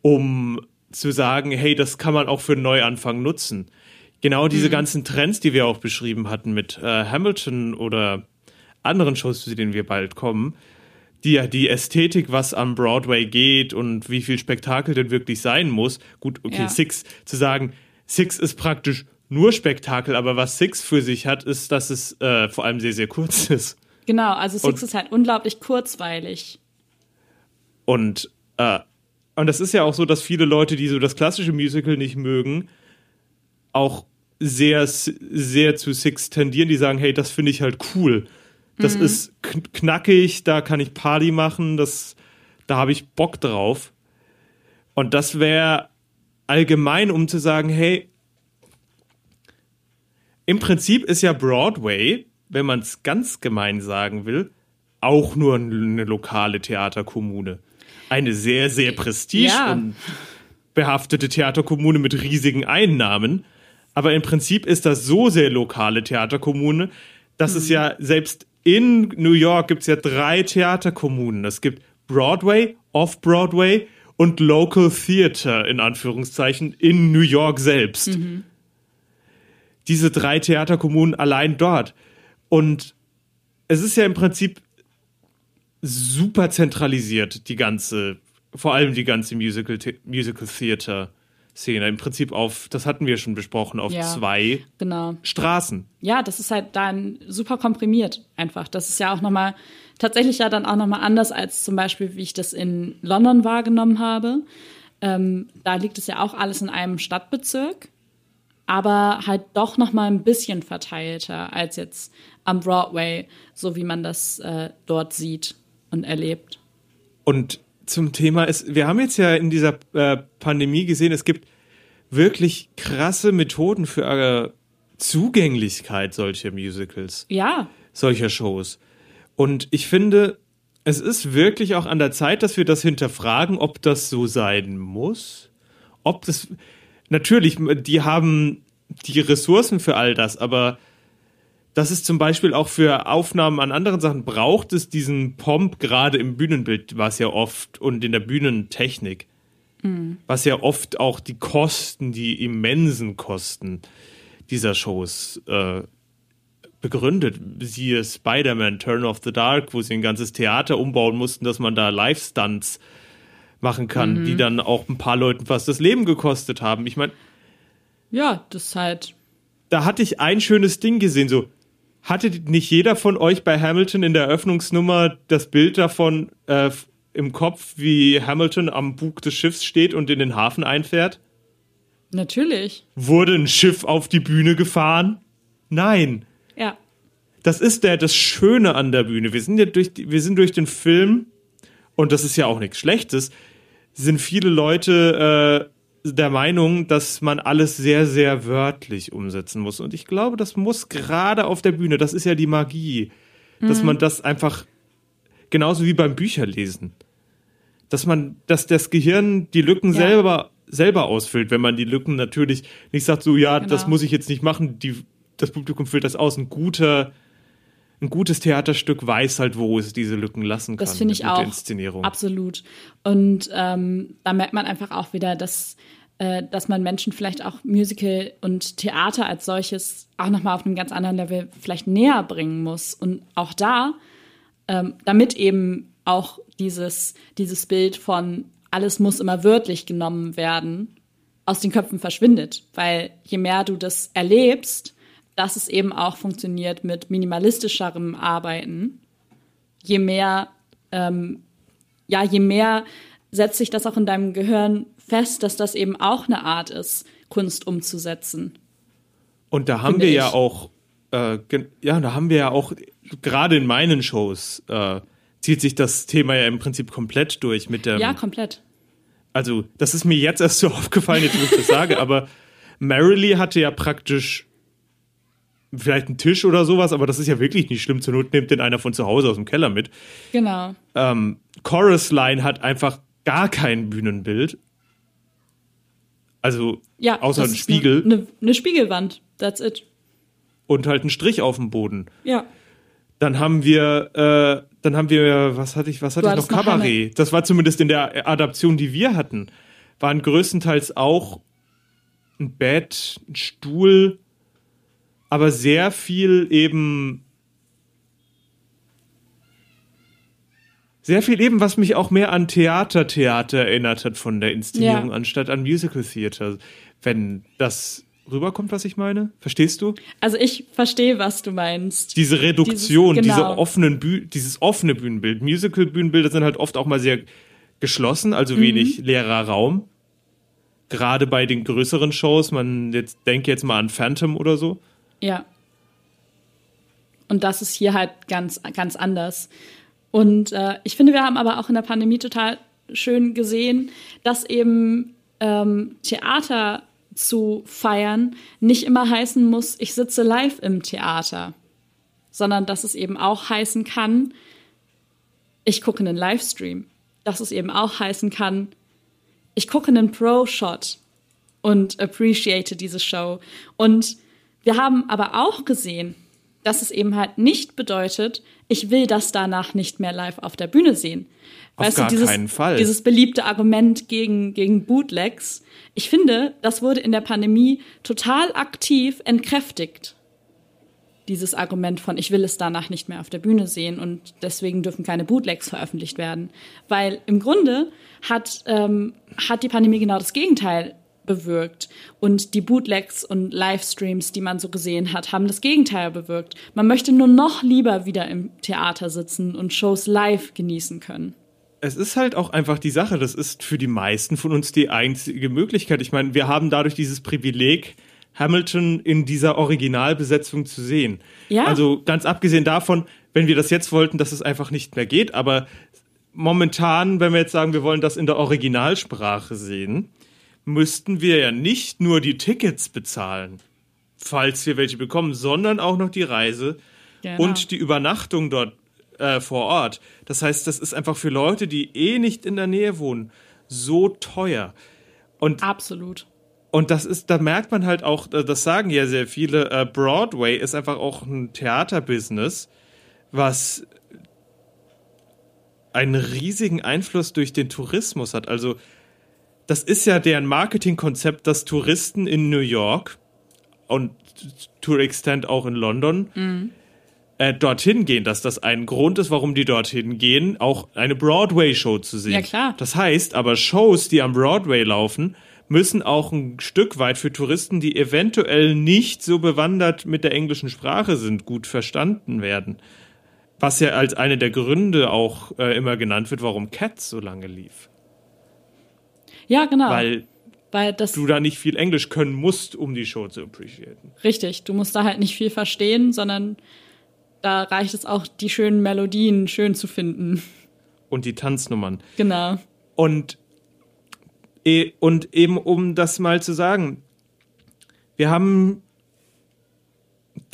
[SPEAKER 3] um zu sagen, hey, das kann man auch für einen Neuanfang nutzen. Genau diese ganzen Trends, die wir auch beschrieben hatten mit äh, Hamilton oder anderen Shows, zu denen wir bald kommen, die ja die Ästhetik, was am Broadway geht und wie viel Spektakel denn wirklich sein muss. Gut, okay,
[SPEAKER 4] Ja.
[SPEAKER 3] Six zu sagen, Six ist praktisch nur Spektakel, aber was Six für sich hat, ist, dass es äh, vor allem sehr, sehr kurz ist.
[SPEAKER 4] Genau, also Six
[SPEAKER 3] Und-
[SPEAKER 4] ist halt unglaublich kurzweilig.
[SPEAKER 3] Und, äh, und das ist ja auch so, dass viele Leute, die so das klassische Musical nicht mögen, auch sehr, sehr zu Six tendieren, die sagen, hey, das finde ich halt cool. Das ist kn- knackig, da kann ich Party machen, das, da habe ich Bock drauf. Und das wäre allgemein, um zu sagen, hey, im Prinzip ist ja Broadway, wenn man es ganz gemein sagen will, auch nur eine lokale Theaterkommune. Eine sehr, sehr prestige
[SPEAKER 4] Ja.
[SPEAKER 3] und behaftete Theaterkommune mit riesigen Einnahmen. Aber im Prinzip ist das so sehr lokale Theaterkommune, dass es ja selbst in New York gibt es ja drei Theaterkommunen. Es gibt Broadway, Off-Broadway und Local Theater in Anführungszeichen in New York selbst. Diese drei Theaterkommunen allein dort. Und es ist ja im Prinzip super zentralisiert, die ganze, vor allem die ganze Musical, Musical Theater Szene. Im Prinzip auf, das hatten wir schon besprochen, auf
[SPEAKER 4] Ja.
[SPEAKER 3] zwei
[SPEAKER 4] Genau.
[SPEAKER 3] Straßen.
[SPEAKER 4] Ja, das ist halt dann super komprimiert einfach. Das ist ja auch nochmal, tatsächlich ja dann auch nochmal anders als zum Beispiel, wie ich das in London wahrgenommen habe. Ähm, da liegt es ja auch alles in einem Stadtbezirk, aber halt doch nochmal ein bisschen verteilter als jetzt am Broadway, so wie man das äh, dort sieht und erlebt.
[SPEAKER 3] Und zum Thema ist, wir haben jetzt ja in dieser äh, Pandemie gesehen, es gibt wirklich krasse Methoden für äh, Zugänglichkeit solcher Musicals,
[SPEAKER 4] Ja,
[SPEAKER 3] solcher Shows. Und ich finde, es ist wirklich auch an der Zeit, dass wir das hinterfragen, ob das so sein muss. Ob das, natürlich, die haben die Ressourcen für all das, aber dass es zum Beispiel auch für Aufnahmen an anderen Sachen braucht es diesen Pomp gerade im Bühnenbild, was ja oft und in der Bühnentechnik, was ja oft auch die Kosten, die immensen Kosten dieser Shows äh, begründet. Siehe Spider-Man, Turn of the Dark, wo sie ein ganzes Theater umbauen mussten, dass man da Live-Stunts machen kann, die dann auch ein paar Leuten fast das Leben gekostet haben. Ich meine,
[SPEAKER 4] ja, das ist halt,
[SPEAKER 3] da hatte ich ein schönes Ding gesehen, so hatte nicht jeder von euch bei Hamilton in der Eröffnungsnummer das Bild davon äh, im Kopf, wie Hamilton am Bug des Schiffs steht und in den Hafen einfährt?
[SPEAKER 4] natürlich.
[SPEAKER 3] Wurde ein Schiff auf die Bühne gefahren? Nein.
[SPEAKER 4] Ja,
[SPEAKER 3] Das ist der, das Schöne an der Bühne. Wir sind ja durch, die- wir sind durch den Film, und das ist ja auch nichts Schlechtes, sind viele Leute äh, der Meinung, dass man alles sehr, sehr wörtlich umsetzen muss. Und ich glaube, das muss gerade auf der Bühne, das ist ja die Magie, dass man das einfach, genauso wie beim Bücherlesen, dass man, dass das Gehirn die Lücken
[SPEAKER 4] Ja.
[SPEAKER 3] selber, selber ausfüllt, wenn man die Lücken natürlich nicht sagt, so, ja, das
[SPEAKER 4] Genau.
[SPEAKER 3] muss ich jetzt nicht machen, die, das Publikum füllt das aus. Ein guter, ein gutes Theaterstück weiß halt, wo es diese Lücken lassen kann.
[SPEAKER 4] Das finde ich auch.
[SPEAKER 3] Inszenierung.
[SPEAKER 4] Absolut. Und ähm, da merkt man einfach auch wieder, dass, äh, dass man Menschen vielleicht auch Musical und Theater als solches auch nochmal auf einem ganz anderen Level vielleicht näher bringen muss. Und auch da, ähm, damit eben auch dieses, dieses Bild von alles muss immer wörtlich genommen werden, aus den Köpfen verschwindet. Weil je mehr du das erlebst, dass es eben auch funktioniert mit minimalistischerem Arbeiten, je mehr ja, je mehr setzt sich das auch in deinem Gehirn fest, dass das eben auch eine Art ist, Kunst umzusetzen.
[SPEAKER 3] Und da haben wir ja
[SPEAKER 4] ich.
[SPEAKER 3] auch, äh, ja, da haben wir ja auch, gerade in meinen Shows, äh, zieht sich das Thema ja im Prinzip komplett durch mit der,
[SPEAKER 4] Ja, komplett.
[SPEAKER 3] also das ist mir jetzt erst so aufgefallen, jetzt wo ich das sage, aber Marilee hatte ja praktisch vielleicht einen Tisch oder sowas, aber das ist ja wirklich nicht schlimm. Zur Not nimmt den einer von zu Hause aus dem Keller mit.
[SPEAKER 4] Genau.
[SPEAKER 3] Ähm, Chorus Line hat einfach gar kein Bühnenbild. Also
[SPEAKER 4] Ja.
[SPEAKER 3] außer ein Spiegel
[SPEAKER 4] Eine, eine, eine Spiegelwand. That's it.
[SPEAKER 3] und halt ein Strich auf dem Boden.
[SPEAKER 4] Ja.
[SPEAKER 3] Dann haben wir, äh, dann haben wir, was hatte ich, was hatte
[SPEAKER 4] Du
[SPEAKER 3] ich noch?
[SPEAKER 4] hattest noch
[SPEAKER 3] Kabarett. Das war zumindest in der Adaption, die wir hatten, waren größtenteils auch ein Bett, ein Stuhl, aber sehr viel eben, sehr viel eben, was mich auch mehr an Theater-Theater erinnert hat von der Inszenierung,
[SPEAKER 4] Ja.
[SPEAKER 3] anstatt an Musical-Theater. Wenn das rüberkommt, was ich meine? Verstehst du?
[SPEAKER 4] Also ich verstehe, was du meinst.
[SPEAKER 3] diese Reduktion,
[SPEAKER 4] Dieses-
[SPEAKER 3] diese
[SPEAKER 4] genau.
[SPEAKER 3] offenen Büh dieses offene Bühnenbild. Musical-Bühnenbilder sind halt oft auch mal sehr geschlossen, also wenig
[SPEAKER 4] Mhm.
[SPEAKER 3] leerer Raum. Gerade bei den größeren Shows, man jetzt denke jetzt mal an Phantom oder so.
[SPEAKER 4] Ja. Und das ist hier halt ganz, ganz anders. Und äh, ich finde, wir haben aber auch in der Pandemie total schön gesehen, dass eben ähm, Theater zu feiern nicht immer heißen muss, ich sitze live im Theater, sondern dass es eben auch heißen kann, ich gucke einen Livestream. Dass es eben auch heißen kann, ich gucke einen Pro-Shot und appreciate diese Show. Und wir haben aber auch gesehen, dass es eben halt nicht bedeutet, ich will das danach nicht mehr live auf der Bühne sehen.
[SPEAKER 3] Auf gar
[SPEAKER 4] dieses,
[SPEAKER 3] keinen Fall.
[SPEAKER 4] Dieses beliebte Argument gegen, gegen Bootlegs. Ich finde, das wurde in der Pandemie total aktiv entkräftigt. Dieses Argument von, ich will es danach nicht mehr auf der Bühne sehen und deswegen dürfen keine Bootlegs veröffentlicht werden. Weil im Grunde hat, ähm, hat die Pandemie genau das Gegenteil bewirkt. Und die Bootlegs und Livestreams, die man so gesehen hat, haben das Gegenteil bewirkt. Man möchte nur noch lieber wieder im Theater sitzen und Shows live genießen können.
[SPEAKER 3] Es ist halt auch einfach die Sache, das ist für die meisten von uns die einzige Möglichkeit. Ich meine, wir haben dadurch dieses Privileg, Hamilton in dieser Originalbesetzung zu sehen.
[SPEAKER 4] Ja.
[SPEAKER 3] Also ganz abgesehen davon, wenn wir das jetzt wollten, dass es einfach nicht mehr geht, aber momentan, wenn wir jetzt sagen, wir wollen das in der Originalsprache sehen, müssten wir ja nicht nur die Tickets bezahlen, falls wir welche bekommen, sondern auch noch die Reise
[SPEAKER 4] Genau.
[SPEAKER 3] und die Übernachtung dort äh, vor Ort. Das heißt, das ist einfach für Leute, die eh nicht in der Nähe wohnen, so teuer. Und
[SPEAKER 4] Absolut.
[SPEAKER 3] und das ist, da merkt man halt auch, äh, das sagen ja sehr viele, äh, Broadway ist einfach auch ein Theaterbusiness, was einen riesigen Einfluss durch den Tourismus hat. Also, das ist ja deren Marketingkonzept, dass Touristen in New York und to extent auch in London äh, dorthin gehen, dass das ein Grund ist, warum die dorthin gehen, auch eine Broadway-Show zu sehen.
[SPEAKER 4] Ja, klar.
[SPEAKER 3] Das heißt aber, Shows, die am Broadway laufen, müssen auch ein Stück weit für Touristen, die eventuell nicht so bewandert mit der englischen Sprache sind, gut verstanden werden. Was ja als eine der Gründe auch äh, immer genannt wird, warum Cats so lange lief.
[SPEAKER 4] Ja, genau.
[SPEAKER 3] Weil
[SPEAKER 4] Weil das
[SPEAKER 3] du da nicht viel Englisch können musst, um die Show zu appreciaten.
[SPEAKER 4] Richtig, du musst da halt nicht viel verstehen, sondern da reicht es auch, die schönen Melodien schön zu finden.
[SPEAKER 3] Und die Tanznummern.
[SPEAKER 4] Genau.
[SPEAKER 3] Und, eh, und eben um das mal zu sagen, wir haben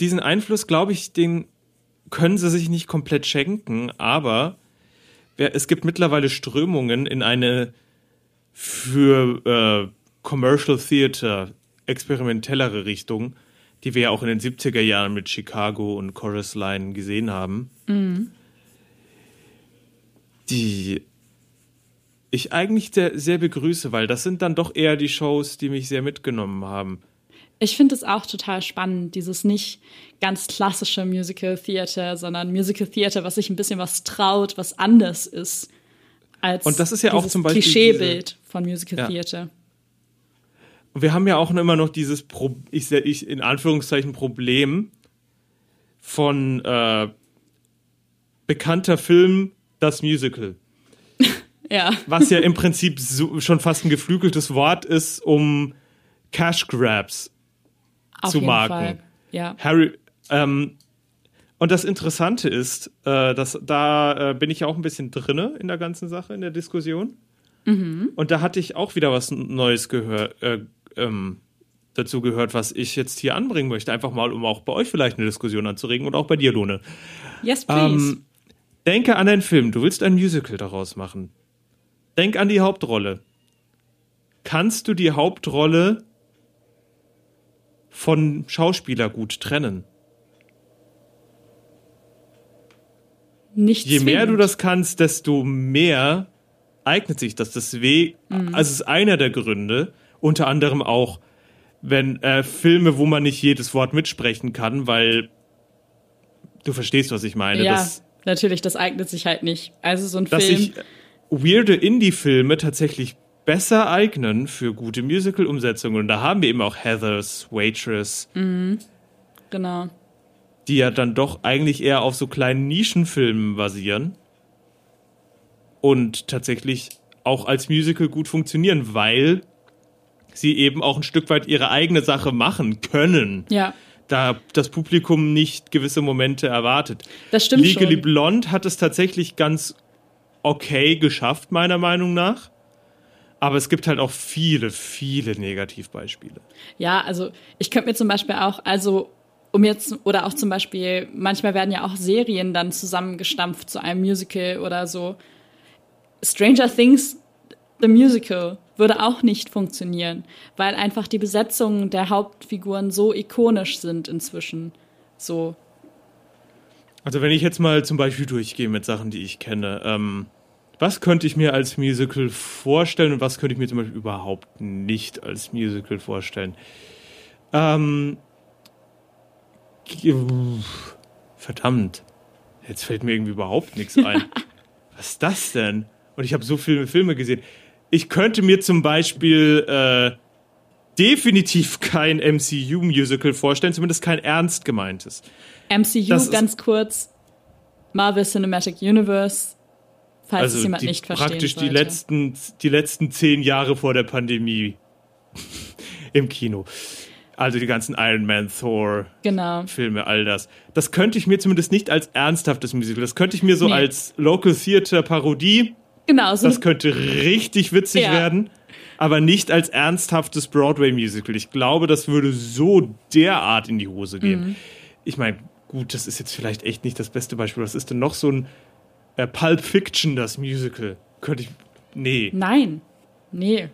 [SPEAKER 3] diesen Einfluss, glaube ich, den können sie sich nicht komplett schenken, aber es gibt mittlerweile Strömungen in eine für äh, Commercial Theater experimentellere Richtung, die wir ja auch in den 70er Jahren mit Chicago und Chorus Line gesehen haben. Die ich eigentlich sehr, sehr begrüße, weil das sind dann doch eher die Shows, die mich sehr mitgenommen haben.
[SPEAKER 4] Ich finde es auch total spannend, dieses nicht ganz klassische Musical Theater, sondern Musical Theater, was sich ein bisschen was traut, was anders ist als
[SPEAKER 3] Und das ist ja auch zum Beispiel
[SPEAKER 4] Klischeebild von Musical
[SPEAKER 3] Ja.
[SPEAKER 4] Theater.
[SPEAKER 3] Und wir haben ja auch immer noch dieses, Pro ich, ich in Anführungszeichen, Problem von äh, bekannter Film, das Musical.
[SPEAKER 4] Ja,
[SPEAKER 3] Was ja im Prinzip so, schon fast ein geflügeltes Wort ist, um Cash Grabs
[SPEAKER 4] auf
[SPEAKER 3] zu
[SPEAKER 4] jeden
[SPEAKER 3] Marken.
[SPEAKER 4] Fall. Ja.
[SPEAKER 3] Harry, ähm, und das Interessante ist, äh, dass da äh, bin ich ja auch ein bisschen drinne in der ganzen Sache, in der Diskussion. Und da hatte ich auch wieder was Neues gehört, äh, ähm, dazu gehört, was ich jetzt hier anbringen möchte. Einfach mal, um auch bei euch vielleicht eine Diskussion anzuregen und auch bei dir, Lone.
[SPEAKER 4] Yes, please.
[SPEAKER 3] Ähm, denke an einen Film. Du willst ein Musical daraus machen. Denk an die Hauptrolle. Kannst du die Hauptrolle von Schauspieler gut trennen?
[SPEAKER 4] Nicht
[SPEAKER 3] Je mehr du
[SPEAKER 4] zwingend.
[SPEAKER 3] das kannst, desto mehr eignet sich das. Deswegen,
[SPEAKER 4] Mhm.
[SPEAKER 3] also ist einer der Gründe, unter anderem auch, wenn äh, Filme, wo man nicht jedes Wort mitsprechen kann, weil du verstehst, was ich meine.
[SPEAKER 4] Ja,
[SPEAKER 3] dass,
[SPEAKER 4] natürlich, das eignet sich halt nicht. Also so ein
[SPEAKER 3] dass
[SPEAKER 4] Film.
[SPEAKER 3] sich weirde Indie-Filme tatsächlich besser eignen für gute Musical-Umsetzungen. Und da haben wir eben auch Heathers, Waitress,
[SPEAKER 4] genau.
[SPEAKER 3] Die ja dann doch eigentlich eher auf so kleinen Nischenfilmen basieren und tatsächlich auch als Musical gut funktionieren, weil sie eben auch ein Stück weit ihre eigene Sache machen können,
[SPEAKER 4] Ja,
[SPEAKER 3] da das Publikum nicht gewisse Momente erwartet.
[SPEAKER 4] das stimmt
[SPEAKER 3] Legally
[SPEAKER 4] schon.
[SPEAKER 3] Blonde hat es tatsächlich ganz okay geschafft, meiner Meinung nach. Aber es gibt halt auch viele, viele Negativbeispiele.
[SPEAKER 4] Ja, also ich könnte mir zum Beispiel auch, also um jetzt, oder auch zum Beispiel, manchmal werden ja auch Serien dann zusammengestampft zu einem Musical oder so. Stranger Things, the Musical, würde auch nicht funktionieren, weil einfach die Besetzungen der Hauptfiguren so ikonisch sind inzwischen. So,
[SPEAKER 3] Also wenn ich jetzt mal zum Beispiel durchgehe mit Sachen, die ich kenne, ähm, was könnte ich mir als Musical vorstellen und was könnte ich mir zum Beispiel überhaupt nicht als Musical vorstellen? Ähm, verdammt, jetzt fällt mir irgendwie überhaupt nichts ein. was ist das denn? Und ich habe so viele Filme gesehen. Ich könnte mir zum Beispiel äh, definitiv kein MCU-Musical vorstellen, zumindest kein ernst gemeintes.
[SPEAKER 4] MCU
[SPEAKER 3] Das
[SPEAKER 4] ganz kurz, Marvel Cinematic Universe, falls es
[SPEAKER 3] also
[SPEAKER 4] jemand
[SPEAKER 3] die,
[SPEAKER 4] nicht verstehen
[SPEAKER 3] praktisch die letzten, die letzten zehn Jahre vor der Pandemie im Kino. Also die ganzen Iron Man, Thor,
[SPEAKER 4] Genau.
[SPEAKER 3] Filme, all das. Das könnte ich mir zumindest nicht als ernsthaftes Musical. Das könnte ich mir so
[SPEAKER 4] Nee.
[SPEAKER 3] als Local Theater Parodie.
[SPEAKER 4] Genau, so
[SPEAKER 3] Das könnte richtig witzig
[SPEAKER 4] Ja.
[SPEAKER 3] werden, aber nicht als ernsthaftes Broadway Musical. Ich glaube, das würde so derart in die Hose gehen.
[SPEAKER 4] Mhm.
[SPEAKER 3] Ich meine, gut, das ist jetzt vielleicht echt nicht das beste Beispiel. Was ist denn noch so ein äh, Pulp Fiction, das Musical? Könnte ich. Nee.
[SPEAKER 4] Nein. Nee.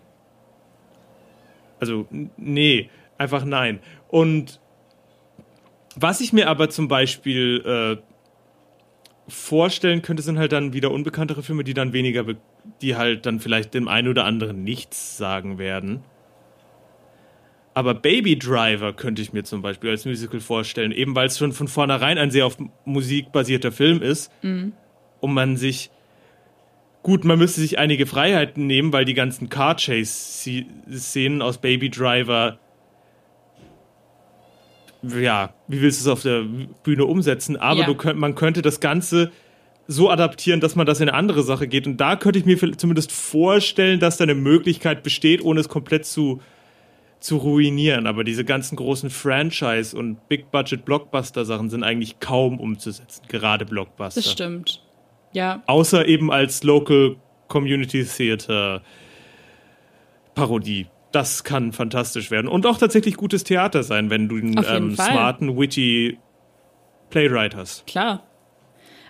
[SPEAKER 3] Also, nee, einfach nein. Und was ich mir aber zum Beispiel äh, vorstellen könnte, sind halt dann wieder unbekanntere Filme, die dann weniger, die halt dann vielleicht dem einen oder anderen nichts sagen werden. Aber Baby Driver könnte ich mir zum Beispiel als Musical vorstellen, eben weil es schon von vornherein ein sehr auf Musik basierter Film ist und man sich Gut, man müsste sich einige Freiheiten nehmen, weil die ganzen Car Chase Szenen aus Baby Driver ja, wie willst du es auf der Bühne umsetzen? Aber
[SPEAKER 4] Ja.
[SPEAKER 3] du könnt, man könnte das Ganze so adaptieren, dass man das in eine andere Sache geht. Und da könnte ich mir zumindest vorstellen, dass da eine Möglichkeit besteht, ohne es komplett zu, zu ruinieren. Aber diese ganzen großen Franchise- und Big-Budget-Blockbuster-Sachen sind eigentlich kaum umzusetzen, gerade Blockbuster.
[SPEAKER 4] Das stimmt. Ja,
[SPEAKER 3] Außer eben als Local Community Theater Parodie. Das kann fantastisch werden. Und auch tatsächlich gutes Theater sein, wenn du einen ähm, smarten, witty Playwright hast.
[SPEAKER 4] klar.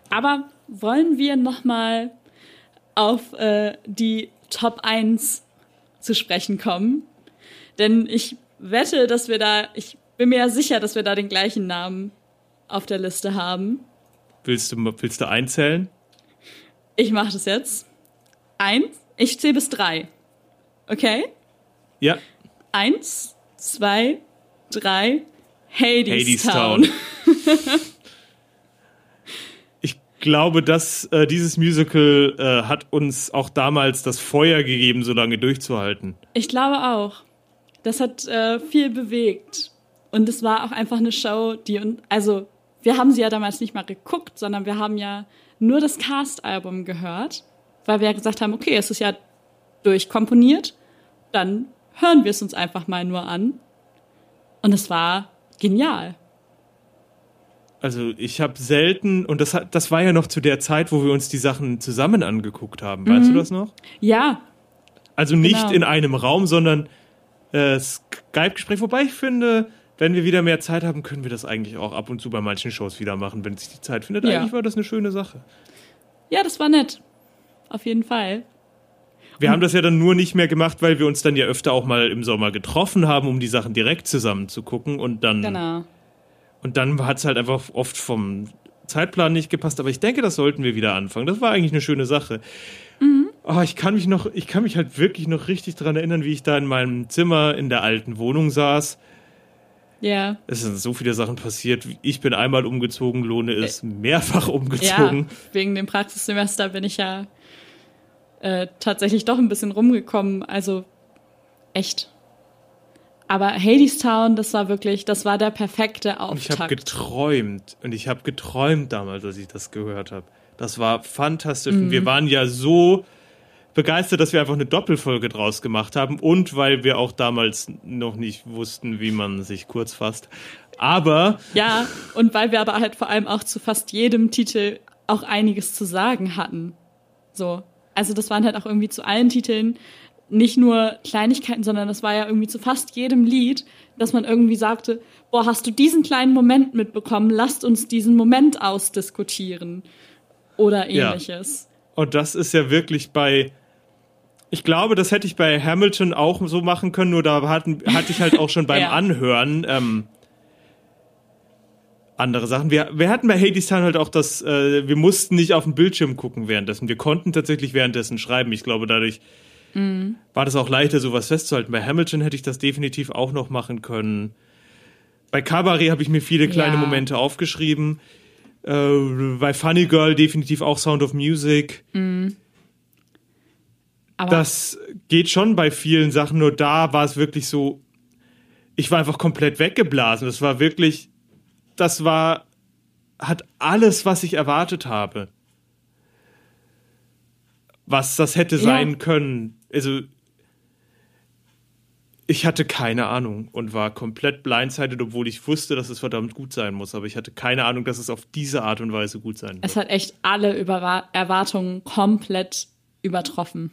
[SPEAKER 4] Aber wollen wir nochmal auf äh, die Top 1 zu sprechen kommen? Denn ich wette, dass wir da, ich bin mir ja sicher, dass wir da den gleichen Namen auf der Liste haben.
[SPEAKER 3] Willst du, willst du einzählen?
[SPEAKER 4] Ich mache das jetzt. Eins, ich zähle bis drei. Okay?
[SPEAKER 3] Ja.
[SPEAKER 4] Eins, zwei, drei, Hadestown.
[SPEAKER 3] Hadestown. ich glaube, dass äh, dieses Musical äh, hat uns auch damals das Feuer gegeben, so lange durchzuhalten.
[SPEAKER 4] Ich glaube auch. Das hat äh, viel bewegt. Und es war auch einfach eine Show, die und also wir haben sie ja damals nicht mal geguckt, sondern wir haben ja nur das Cast-Album gehört, weil wir ja gesagt haben, okay, es ist ja durchkomponiert, dann hören wir es uns einfach mal nur an. Und es war genial.
[SPEAKER 3] Also ich habe selten, und das, hat, das war ja noch zu der Zeit, wo wir uns die Sachen zusammen angeguckt haben. Weißt du das noch?
[SPEAKER 4] Ja,
[SPEAKER 3] Also nicht
[SPEAKER 4] Genau.
[SPEAKER 3] in einem Raum, sondern äh, Skype-Gespräch. Wobei ich finde, wenn wir wieder mehr Zeit haben, können wir das eigentlich auch ab und zu bei manchen Shows wieder machen, wenn sich die Zeit findet.
[SPEAKER 4] Ja.
[SPEAKER 3] Eigentlich war das eine schöne Sache.
[SPEAKER 4] Ja, das war nett. Auf jeden Fall.
[SPEAKER 3] Wir haben das ja dann nur nicht mehr gemacht, weil wir uns dann ja öfter auch mal im Sommer getroffen haben, um die Sachen direkt zusammen zu gucken. Und dann,
[SPEAKER 4] Genau.
[SPEAKER 3] und dann hat es halt einfach oft vom Zeitplan nicht gepasst. Aber ich denke, das sollten wir wieder anfangen. Das war eigentlich eine schöne Sache. Oh, ich kann mich noch, ich kann mich halt wirklich noch richtig daran erinnern, wie ich da in meinem Zimmer in der alten Wohnung saß.
[SPEAKER 4] Ja.
[SPEAKER 3] Es sind so viele Sachen passiert. Ich bin einmal umgezogen, Lohne ist mehrfach
[SPEAKER 4] Ja,
[SPEAKER 3] umgezogen.
[SPEAKER 4] wegen dem Praxissemester bin ich ja äh, tatsächlich doch ein bisschen rumgekommen. Also echt. Aber Hadestown, das war wirklich, das war der perfekte
[SPEAKER 3] Und ich habe
[SPEAKER 4] Auftakt.
[SPEAKER 3] geträumt. Und ich habe geträumt damals, als ich das gehört habe. Das war fantastisch.
[SPEAKER 4] Mhm.
[SPEAKER 3] Und wir waren ja so begeistert, dass wir einfach eine Doppelfolge draus gemacht haben. Und weil wir auch damals noch nicht wussten, wie man sich kurz fasst. Aber
[SPEAKER 4] Ja, und weil wir aber halt vor allem auch zu fast jedem Titel auch einiges zu sagen hatten. So. Also das waren halt auch irgendwie zu allen Titeln nicht nur Kleinigkeiten, sondern das war ja irgendwie zu fast jedem Lied, dass man irgendwie sagte, boah, hast du diesen kleinen Moment mitbekommen? Lasst uns diesen Moment ausdiskutieren. Oder
[SPEAKER 3] Ja.
[SPEAKER 4] ähnliches.
[SPEAKER 3] Und das ist ja wirklich bei. Ich glaube, das hätte ich bei Hamilton auch so machen können, nur da hatten, hatte ich halt auch schon beim
[SPEAKER 4] Ja.
[SPEAKER 3] Anhören ähm, andere Sachen. Wir, wir hatten bei Hades Town halt auch das, äh, wir mussten nicht auf den Bildschirm gucken währenddessen. Wir konnten tatsächlich währenddessen schreiben. Ich glaube, dadurch war das auch leichter, sowas festzuhalten. Bei Hamilton hätte ich das definitiv auch noch machen können. Bei Cabaret habe ich mir viele kleine
[SPEAKER 4] Ja.
[SPEAKER 3] Momente aufgeschrieben. Äh, bei Funny Girl definitiv auch Sound of Music.
[SPEAKER 4] Aber
[SPEAKER 3] Das geht schon bei vielen Sachen, nur da war es wirklich so, ich war einfach komplett weggeblasen. Das war wirklich, das war, hat alles, was ich erwartet habe. Was das hätte
[SPEAKER 4] Ja.
[SPEAKER 3] sein können. Also, ich hatte keine Ahnung und war komplett blindsided, obwohl ich wusste, dass es verdammt gut sein muss. Aber ich hatte keine Ahnung, dass es auf diese Art und Weise gut sein wird.
[SPEAKER 4] es hat echt alle Überwa Erwartungen komplett übertroffen.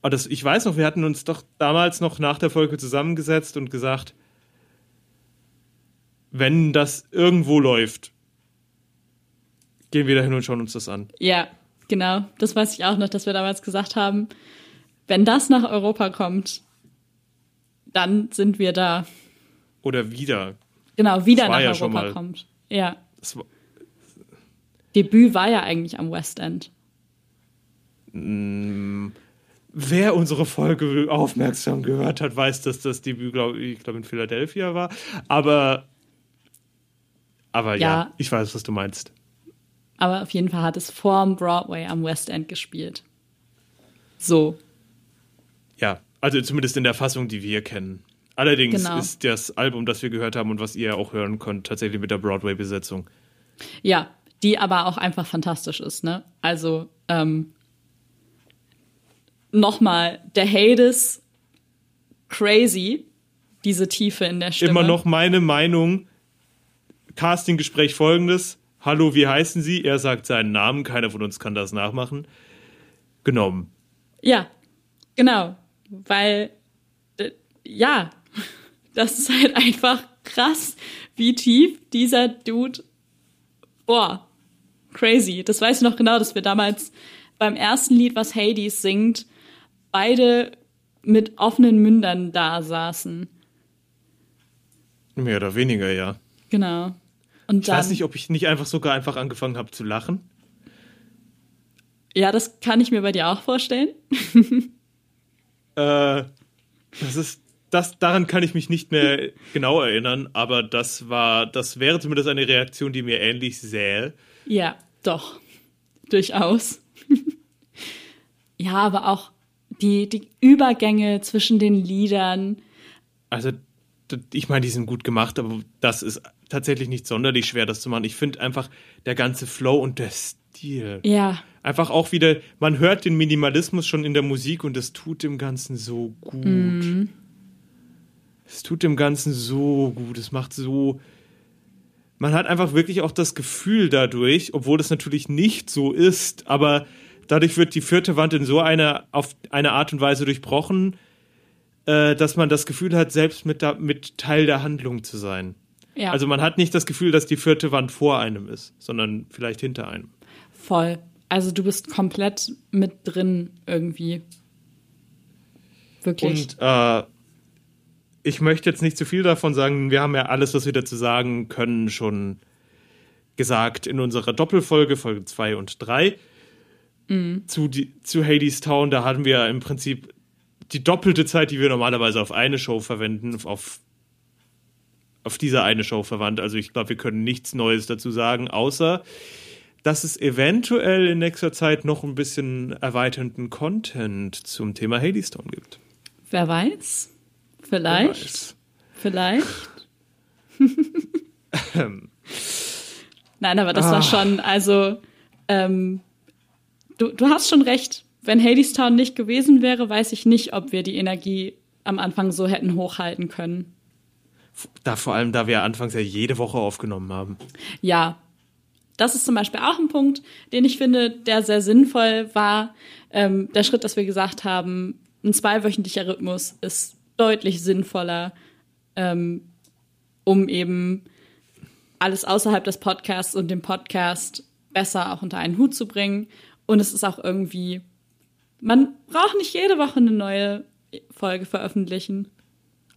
[SPEAKER 3] Aber das, ich weiß noch, wir hatten uns doch damals noch nach der Folge zusammengesetzt und gesagt, wenn das irgendwo läuft, gehen wir da hin und schauen uns das an.
[SPEAKER 4] Ja, genau. Das weiß ich auch noch, dass wir damals gesagt haben, wenn das nach Europa kommt, dann sind wir da.
[SPEAKER 3] Oder wieder.
[SPEAKER 4] Genau, wieder nach
[SPEAKER 3] ja
[SPEAKER 4] Europa kommt. Ja. Debüt war ja eigentlich am West End.
[SPEAKER 3] wer unsere Folge aufmerksam gehört hat, weiß, dass das Debüt, glaube ich, glaube in Philadelphia war. Aber, aber ja.
[SPEAKER 4] Ja.
[SPEAKER 3] ich weiß, was du meinst.
[SPEAKER 4] Aber auf jeden Fall hat es vorm Broadway am West End gespielt. So.
[SPEAKER 3] Ja, also zumindest in der Fassung, die wir kennen. Allerdings
[SPEAKER 4] Genau.
[SPEAKER 3] ist das Album, das wir gehört haben und was ihr auch hören könnt, tatsächlich mit der Broadway-Besetzung.
[SPEAKER 4] Ja, die aber auch einfach fantastisch ist, ne? Also, ähm, nochmal, der Hades, crazy, diese Tiefe in der Stimme.
[SPEAKER 3] Immer noch meine Meinung. Castinggespräch folgendes. Hallo, wie heißen Sie? Er sagt seinen Namen. Keiner von uns kann das nachmachen. Genommen.
[SPEAKER 4] Ja, genau. Weil, äh, ja, das ist halt einfach krass, wie tief dieser Dude, boah, crazy. Das weiß ich noch genau, dass wir damals beim ersten Lied, was Hades singt, beide mit offenen Mündern da saßen.
[SPEAKER 3] Mehr oder weniger, ja.
[SPEAKER 4] Genau. Und
[SPEAKER 3] Ich
[SPEAKER 4] dann,
[SPEAKER 3] weiß nicht, ob ich nicht einfach sogar einfach angefangen habe zu lachen.
[SPEAKER 4] ja, das kann ich mir bei dir auch vorstellen.
[SPEAKER 3] Äh, das ist, das, daran kann ich mich nicht mehr genau erinnern, aber das war, das wäre zumindest eine Reaktion, die mir ähnlich sähe.
[SPEAKER 4] Ja, doch. Durchaus. ja, aber auch die, die Übergänge zwischen den Liedern.
[SPEAKER 3] Also, ich meine, die sind gut gemacht, aber das ist tatsächlich nicht sonderlich schwer, das zu machen. Ich finde einfach der ganze Flow und der Stil.
[SPEAKER 4] Ja,
[SPEAKER 3] Einfach auch wieder, man hört den Minimalismus schon in der Musik und es tut dem Ganzen so gut. Es tut dem Ganzen so gut. Es macht so. Man hat einfach wirklich auch das Gefühl dadurch, obwohl das natürlich nicht so ist, aber dadurch wird die vierte Wand in so einer auf eine Art und Weise durchbrochen, äh, dass man das Gefühl hat, selbst mit, da, mit Teil der Handlung zu sein.
[SPEAKER 4] Ja,
[SPEAKER 3] Also man hat nicht das Gefühl, dass die vierte Wand vor einem ist, sondern vielleicht hinter einem.
[SPEAKER 4] voll. Also du bist komplett mit drin irgendwie. Wirklich.
[SPEAKER 3] Und äh, ich möchte jetzt nicht zu viel davon sagen. Wir haben ja alles, was wir dazu sagen können, schon gesagt in unserer Doppelfolge, Folge 2 und 3. Zu, die, zu Hades Town, da hatten wir im Prinzip die doppelte Zeit, die wir normalerweise auf eine Show verwenden, auf, auf diese eine Show verwandt. Also ich glaube, wir können nichts Neues dazu sagen, außer dass es eventuell in nächster Zeit noch ein bisschen erweiternden Content zum Thema Hades Town gibt.
[SPEAKER 4] Wer weiß?
[SPEAKER 3] Wer
[SPEAKER 4] Vielleicht.
[SPEAKER 3] weiß.
[SPEAKER 4] Vielleicht. Nein, aber das
[SPEAKER 3] Ah.
[SPEAKER 4] war schon, also, ähm, du, du hast schon recht. Wenn Hadestown nicht gewesen wäre, weiß ich nicht, ob wir die Energie am Anfang so hätten hochhalten können.
[SPEAKER 3] Da vor allem, da wir anfangs ja jede Woche aufgenommen haben.
[SPEAKER 4] Ja, das ist zum Beispiel auch ein Punkt, den ich finde, der sehr sinnvoll war. Ähm, der Schritt, dass wir gesagt haben, ein zweiwöchentlicher Rhythmus ist deutlich sinnvoller, ähm, um eben alles außerhalb des Podcasts und dem Podcast besser auch unter einen Hut zu bringen. Und es ist auch irgendwie, man braucht nicht jede Woche eine neue Folge veröffentlichen.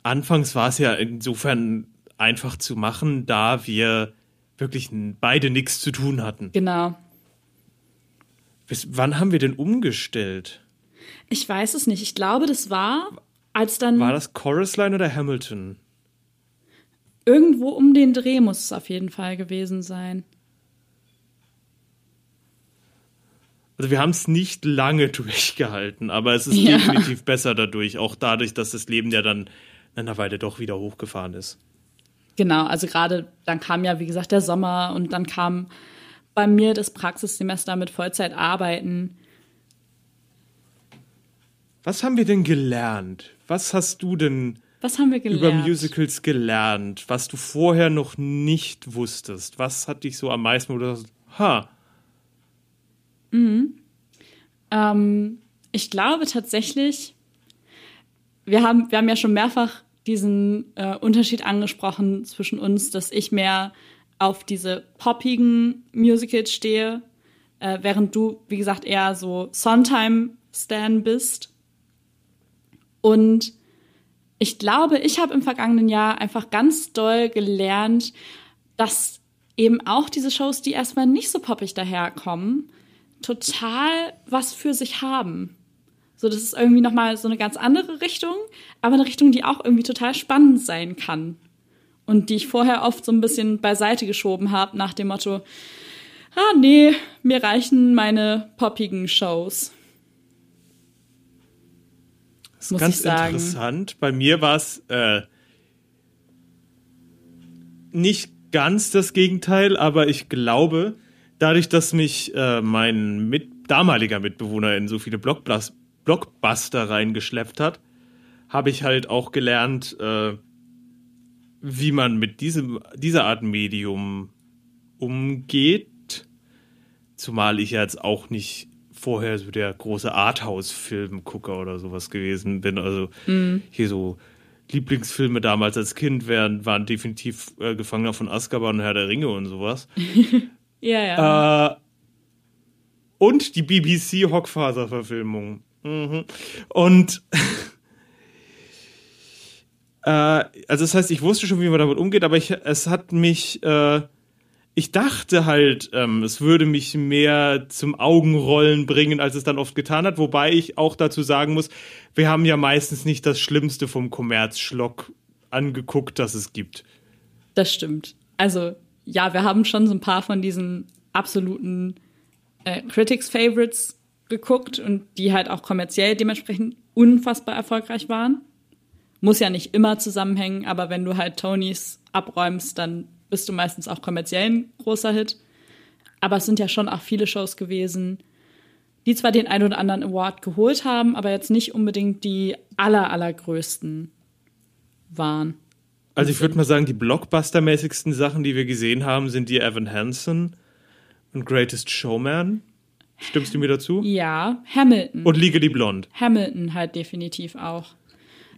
[SPEAKER 3] Anfangs war es ja insofern einfach zu machen, da wir wirklich beide nichts zu tun hatten.
[SPEAKER 4] Genau.
[SPEAKER 3] Bis wann haben wir denn umgestellt?
[SPEAKER 4] Ich weiß es nicht. Ich glaube, das war, als dann.
[SPEAKER 3] War das Chorus Line oder Hamilton?
[SPEAKER 4] Irgendwo um den Dreh muss es auf jeden Fall gewesen sein.
[SPEAKER 3] Also wir haben es nicht lange durchgehalten, aber es ist
[SPEAKER 4] Ja.
[SPEAKER 3] definitiv besser dadurch, auch dadurch, dass das Leben ja dann nach einer Weile doch wieder hochgefahren ist.
[SPEAKER 4] Genau, also gerade dann kam ja, wie gesagt, der Sommer und dann kam bei mir das Praxissemester mit Vollzeit arbeiten.
[SPEAKER 3] Was haben wir denn gelernt? Was hast du denn
[SPEAKER 4] Was haben wir gelernt?
[SPEAKER 3] über Musicals gelernt, was du vorher noch nicht wusstest? Was hat dich so am meisten, wo du ha,
[SPEAKER 4] Ähm, ich glaube tatsächlich, wir haben, wir haben ja schon mehrfach diesen äh, Unterschied angesprochen zwischen uns, dass ich mehr auf diese poppigen Musicals stehe, äh, während du, wie gesagt, eher so Sondheim-Stan bist. Und ich glaube, ich habe im vergangenen Jahr einfach ganz doll gelernt, dass eben auch diese Shows, die erstmal nicht so poppig daherkommen, total was für sich haben. So, das ist irgendwie nochmal so eine ganz andere Richtung, aber eine Richtung, die auch irgendwie total spannend sein kann. Und die ich vorher oft so ein bisschen beiseite geschoben habe, nach dem Motto, ah nee, mir reichen meine poppigen Shows.
[SPEAKER 3] Das ist
[SPEAKER 4] Muss
[SPEAKER 3] ganz
[SPEAKER 4] ich sagen.
[SPEAKER 3] interessant. Bei mir war es äh, nicht ganz das Gegenteil, aber ich glaube, dadurch, dass mich äh, mein mit damaliger Mitbewohner in so viele Blockbus Blockbuster reingeschleppt hat, habe ich halt auch gelernt, äh, wie man mit diesem, dieser Art Medium umgeht. Zumal ich ja jetzt auch nicht vorher so der große Arthouse-Filmgucker oder sowas gewesen bin. Also hier so Lieblingsfilme damals als Kind wären, waren definitiv äh, Gefangener von Azkaban und Herr der Ringe und sowas.
[SPEAKER 4] Ja, ja.
[SPEAKER 3] Äh, und die BBC Hockfaser-Verfilmung. Mhm. Und äh, also das heißt, ich wusste schon, wie man damit umgeht, aber ich, es hat mich, äh, ich dachte halt, ähm, es würde mich mehr zum Augenrollen bringen, als es dann oft getan hat. Wobei ich auch dazu sagen muss, wir haben ja meistens nicht das Schlimmste vom Kommerzschlock angeguckt, das es gibt.
[SPEAKER 4] Das stimmt. Also, ja, wir haben schon so ein paar von diesen absoluten äh, Critics Favorites geguckt und die halt auch kommerziell dementsprechend unfassbar erfolgreich waren. Muss ja nicht immer zusammenhängen, aber wenn du halt Tonys abräumst, dann bist du meistens auch kommerziell ein großer Hit. Aber es sind ja schon auch viele Shows gewesen, die zwar den ein oder anderen Award geholt haben, aber jetzt nicht unbedingt die aller, allergrößten waren.
[SPEAKER 3] Also ich würde mal sagen, die Blockbuster-mäßigsten Sachen, die wir gesehen haben, sind die Evan Hansen und Greatest Showman. Stimmst du mir dazu?
[SPEAKER 4] Ja, Hamilton.
[SPEAKER 3] Und Legally Blonde.
[SPEAKER 4] Hamilton halt definitiv auch.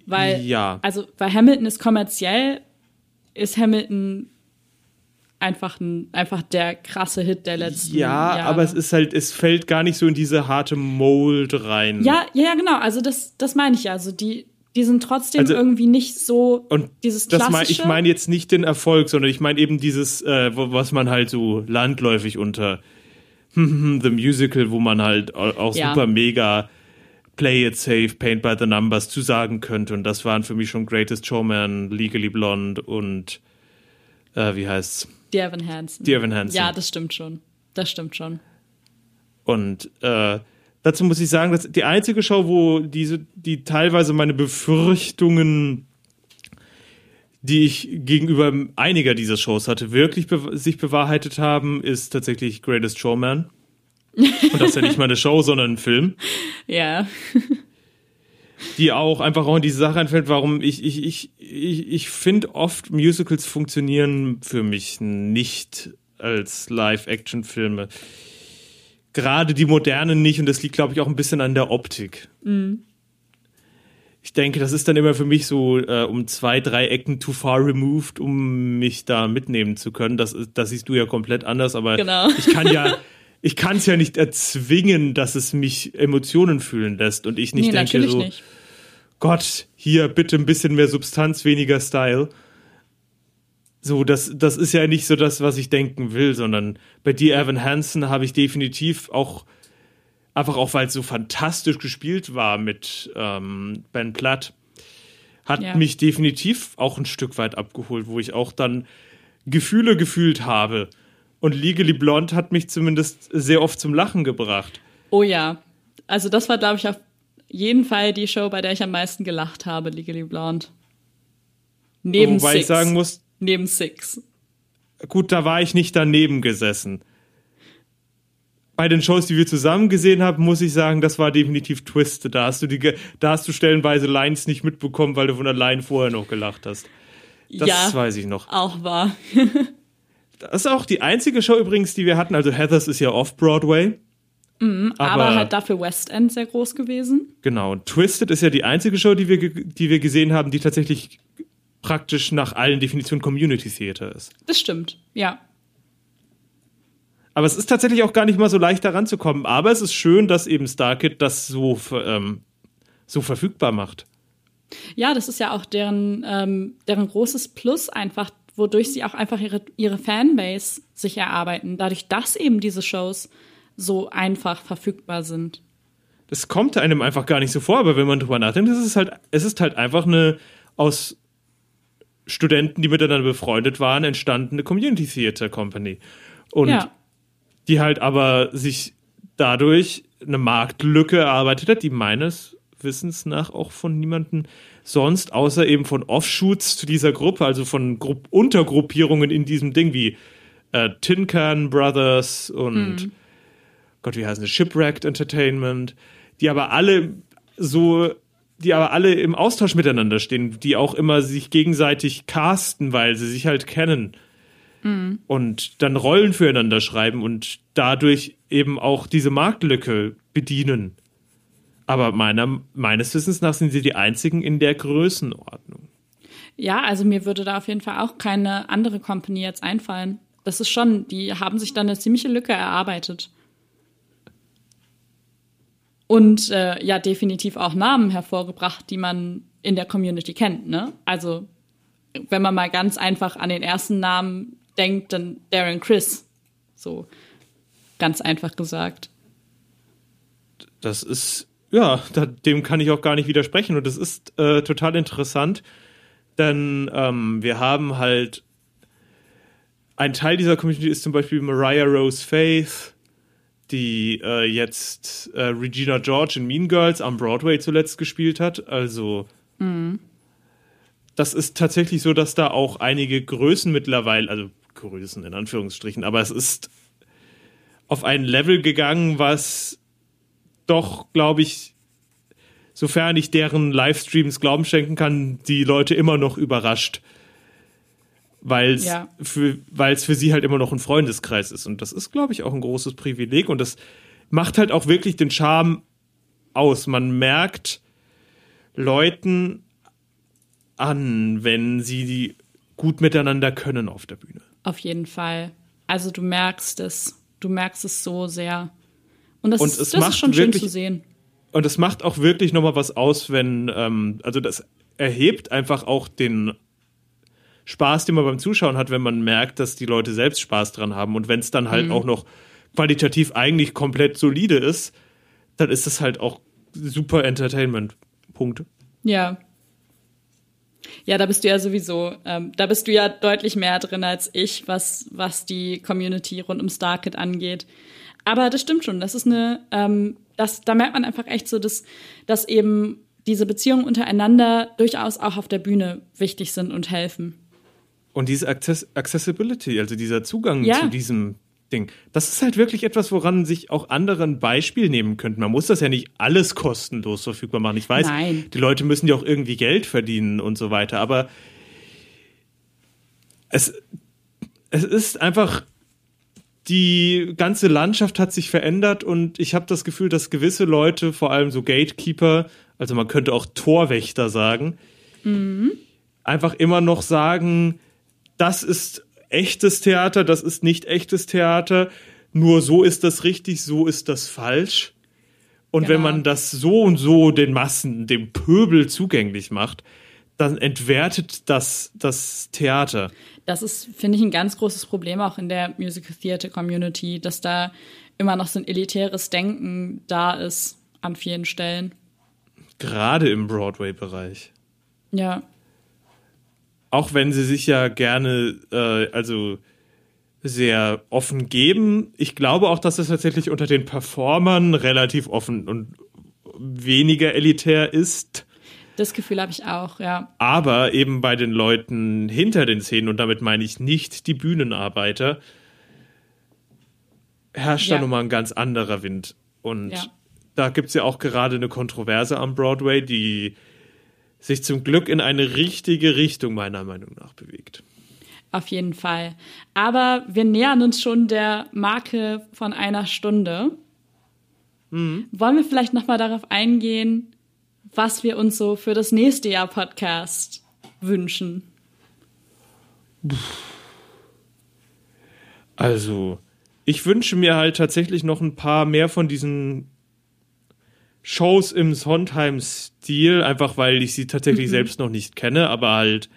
[SPEAKER 4] Weil,
[SPEAKER 3] Ja.
[SPEAKER 4] also, weil Hamilton ist kommerziell, ist Hamilton einfach, ein, einfach der krasse Hit der letzten
[SPEAKER 3] Ja,
[SPEAKER 4] Jahre.
[SPEAKER 3] aber es ist halt, es fällt gar nicht so in diese harte Mold rein.
[SPEAKER 4] Ja, ja, ja, genau. Also das, das meine ich ja. Also die, die sind trotzdem
[SPEAKER 3] Also-
[SPEAKER 4] irgendwie nicht so
[SPEAKER 3] Und
[SPEAKER 4] dieses klassische.
[SPEAKER 3] mein, ich meine jetzt nicht den Erfolg, sondern ich meine eben dieses, äh, was man halt so landläufig unter The Musical, wo man halt au- auch
[SPEAKER 4] Ja.
[SPEAKER 3] super mega Play It Safe, Paint by the Numbers zu sagen könnte. Und das waren für mich schon Greatest Showman, Legally Blonde und äh, wie heißt's?
[SPEAKER 4] Dear Evan Hansen.
[SPEAKER 3] Dear Evan Hansen.
[SPEAKER 4] Ja, das stimmt schon. Das stimmt schon.
[SPEAKER 3] Und äh, dazu muss ich sagen, dass die einzige Show, wo diese, die teilweise meine Befürchtungen, die ich gegenüber einiger dieser Shows hatte, wirklich be sich bewahrheitet haben, ist tatsächlich Greatest Showman. Und das ist ja nicht mal eine Show, sondern ein Film,
[SPEAKER 4] Ja.
[SPEAKER 3] die auch einfach auch in diese Sache einfällt, warum ich, ich, ich, ich, ich finde oft Musicals funktionieren für mich nicht als Live-Action-Filme. Gerade die modernen nicht und das liegt, glaube ich, auch ein bisschen an der Optik. Ich denke, das ist dann immer für mich so äh, um zwei, drei Ecken too far removed, um mich da mitnehmen zu können. Das, das siehst du ja komplett anders, aber
[SPEAKER 4] Genau.
[SPEAKER 3] ich kann ja, ich kann es ja nicht erzwingen, dass es mich Emotionen fühlen lässt und ich nicht
[SPEAKER 4] nee,
[SPEAKER 3] denke so,
[SPEAKER 4] nicht.
[SPEAKER 3] Gott, hier bitte ein bisschen mehr Substanz, weniger Style. So, das, das ist ja nicht so das, was ich denken will, sondern bei dir, Evan Hansen, habe ich definitiv auch, einfach auch, weil es so fantastisch gespielt war mit ähm, Ben Platt, hat
[SPEAKER 4] Ja.
[SPEAKER 3] mich definitiv auch ein Stück weit abgeholt, wo ich auch dann Gefühle gefühlt habe. Und Legally Blonde hat mich zumindest sehr oft zum Lachen gebracht.
[SPEAKER 4] Oh ja. Also das war, glaube ich, auf jeden Fall die Show, bei der ich am meisten gelacht habe, Legally Blonde. Neben
[SPEAKER 3] Wobei
[SPEAKER 4] Six.
[SPEAKER 3] ich sagen muss,
[SPEAKER 4] Neben Six.
[SPEAKER 3] gut, da war ich nicht daneben gesessen. Bei den Shows, die wir zusammen gesehen haben, muss ich sagen, das war definitiv Twisted. Da hast du die, da hast du stellenweise Lines nicht mitbekommen, weil du von der Line vorher noch gelacht hast. Das
[SPEAKER 4] ja,
[SPEAKER 3] weiß ich noch.
[SPEAKER 4] auch wahr.
[SPEAKER 3] Das ist auch die einzige Show übrigens, die wir hatten. Also Heathers ist ja off-Broadway.
[SPEAKER 4] Aber, halt dafür West End sehr groß gewesen.
[SPEAKER 3] Genau. Und Twisted ist ja die einzige Show, die wir, die wir gesehen haben, die tatsächlich praktisch nach allen Definitionen Community Theater ist.
[SPEAKER 4] Das stimmt, ja.
[SPEAKER 3] Aber es ist tatsächlich auch gar nicht mal so leicht, da ranzukommen. Aber es ist schön, dass eben Starkid das so, ähm, so verfügbar macht.
[SPEAKER 4] Ja, das ist ja auch deren, ähm, deren großes Plus einfach, wodurch sie auch einfach ihre, ihre Fanbase sich erarbeiten. Dadurch, dass eben diese Shows so einfach verfügbar sind.
[SPEAKER 3] Das kommt einem einfach gar nicht so vor, aber wenn man drüber nachdenkt, es ist halt, es ist halt einfach eine aus Studenten, die miteinander befreundet waren, entstandene Community Theater Company. Und
[SPEAKER 4] ja,
[SPEAKER 3] die halt aber sich dadurch eine Marktlücke erarbeitet hat, die meines Wissens nach auch von niemandem sonst, außer eben von Offshoots zu dieser Gruppe, also von Grupp Untergruppierungen in diesem Ding wie äh, Tin Can Brothers und Gott, wie heißen die? Shipwrecked Entertainment, die aber alle so, die aber alle im Austausch miteinander stehen, die auch immer sich gegenseitig casten, weil sie sich halt kennen und dann Rollen füreinander schreiben und dadurch eben auch diese Marktlücke bedienen. Aber meiner, meines Wissens nach sind sie die einzigen in der Größenordnung.
[SPEAKER 4] ja, also mir würde da auf jeden Fall auch keine andere Company jetzt einfallen. Das ist schon, die haben sich dann eine ziemliche Lücke erarbeitet. Und äh, ja, definitiv auch Namen hervorgebracht, die man in der Community kennt, ne? Also, wenn man mal ganz einfach an den ersten Namen denkt, dann Darren Chris. So ganz einfach gesagt.
[SPEAKER 3] Das ist, ja, da, dem kann ich auch gar nicht widersprechen. Und das ist äh, total interessant, denn ähm, wir haben halt ein Teil dieser Community ist zum Beispiel Mariah Rose Faith, die äh, jetzt äh, Regina George in Mean Girls am Broadway zuletzt gespielt hat. Also das ist tatsächlich so, dass da auch einige Größen mittlerweile, also Größen in Anführungsstrichen, aber es ist auf ein Level gegangen, was doch, glaube ich, sofern ich deren Livestreams Glauben schenken kann, die Leute immer noch überrascht. Weil es
[SPEAKER 4] Ja.
[SPEAKER 3] für, weil's für sie halt immer noch ein Freundeskreis ist. Und das ist, glaube ich, auch ein großes Privileg. Und das macht halt auch wirklich den Charme aus. Man merkt Leuten an, wenn sie die gut miteinander können auf der Bühne.
[SPEAKER 4] Auf jeden Fall. Also du merkst es. Du merkst es so sehr. Und das,
[SPEAKER 3] Und
[SPEAKER 4] ist, das
[SPEAKER 3] macht
[SPEAKER 4] ist schon schön
[SPEAKER 3] wirklich-
[SPEAKER 4] zu sehen.
[SPEAKER 3] Und es macht auch wirklich nochmal was aus, wenn, ähm, also das erhebt einfach auch den Spaß, den man beim Zuschauen hat, wenn man merkt, dass die Leute selbst Spaß dran haben. Und wenn es dann
[SPEAKER 4] Mhm.
[SPEAKER 3] halt auch noch qualitativ eigentlich komplett solide ist, dann ist es halt auch super Entertainment. Punkt.
[SPEAKER 4] Ja. Ja, da bist du ja sowieso, ähm, da bist du ja deutlich mehr drin als ich, was, was die Community rund um Starkid angeht. Aber das stimmt schon. Das ist eine, ähm, das, da merkt man einfach echt so, dass, dass eben diese Beziehungen untereinander durchaus auch auf der Bühne wichtig sind und helfen.
[SPEAKER 3] Und diese Access Accessibility, also dieser Zugang
[SPEAKER 4] Ja.
[SPEAKER 3] zu diesem Ding, das ist halt wirklich etwas, woran sich auch andere ein Beispiel nehmen könnten. Man muss das ja nicht alles kostenlos verfügbar machen. Ich weiß,
[SPEAKER 4] Nein.
[SPEAKER 3] die Leute müssen ja auch irgendwie Geld verdienen und so weiter, aber es, es ist einfach, die ganze Landschaft hat sich verändert und ich habe das Gefühl, dass gewisse Leute, vor allem so Gatekeeper, also man könnte auch Torwächter sagen, einfach immer noch sagen, das ist echtes Theater, das ist nicht echtes Theater, nur so ist das richtig, so ist das falsch. Und wenn
[SPEAKER 4] Genau.
[SPEAKER 3] man das so und so den Massen, dem Pöbel zugänglich macht, dann entwertet das das Theater.
[SPEAKER 4] Das ist, finde ich, ein ganz großes Problem auch in der Musical Theater Community, dass da immer noch so ein elitäres Denken da ist an vielen Stellen.
[SPEAKER 3] Gerade im Broadway-Bereich.
[SPEAKER 4] Ja,
[SPEAKER 3] Auch wenn sie sich ja gerne, äh, also sehr offen geben. Ich glaube auch, dass es tatsächlich unter den Performern relativ offen und weniger elitär ist.
[SPEAKER 4] das Gefühl habe ich auch, ja.
[SPEAKER 3] Aber eben bei den Leuten hinter den Szenen, und damit meine ich nicht die Bühnenarbeiter, herrscht
[SPEAKER 4] Ja.
[SPEAKER 3] da nochmal ein ganz anderer Wind. Und
[SPEAKER 4] Ja.
[SPEAKER 3] da gibt es ja auch gerade eine Kontroverse am Broadway, die sich zum Glück in eine richtige Richtung meiner Meinung nach bewegt.
[SPEAKER 4] Auf jeden Fall. Aber wir nähern uns schon der Marke von einer Stunde. Wollen wir vielleicht noch mal darauf eingehen, was wir uns so für das nächste Jahr Podcast wünschen?
[SPEAKER 3] Also, ich wünsche mir halt tatsächlich noch ein paar mehr von diesen Shows im Sondheim-Stil, einfach weil ich sie tatsächlich selbst noch nicht kenne, aber halt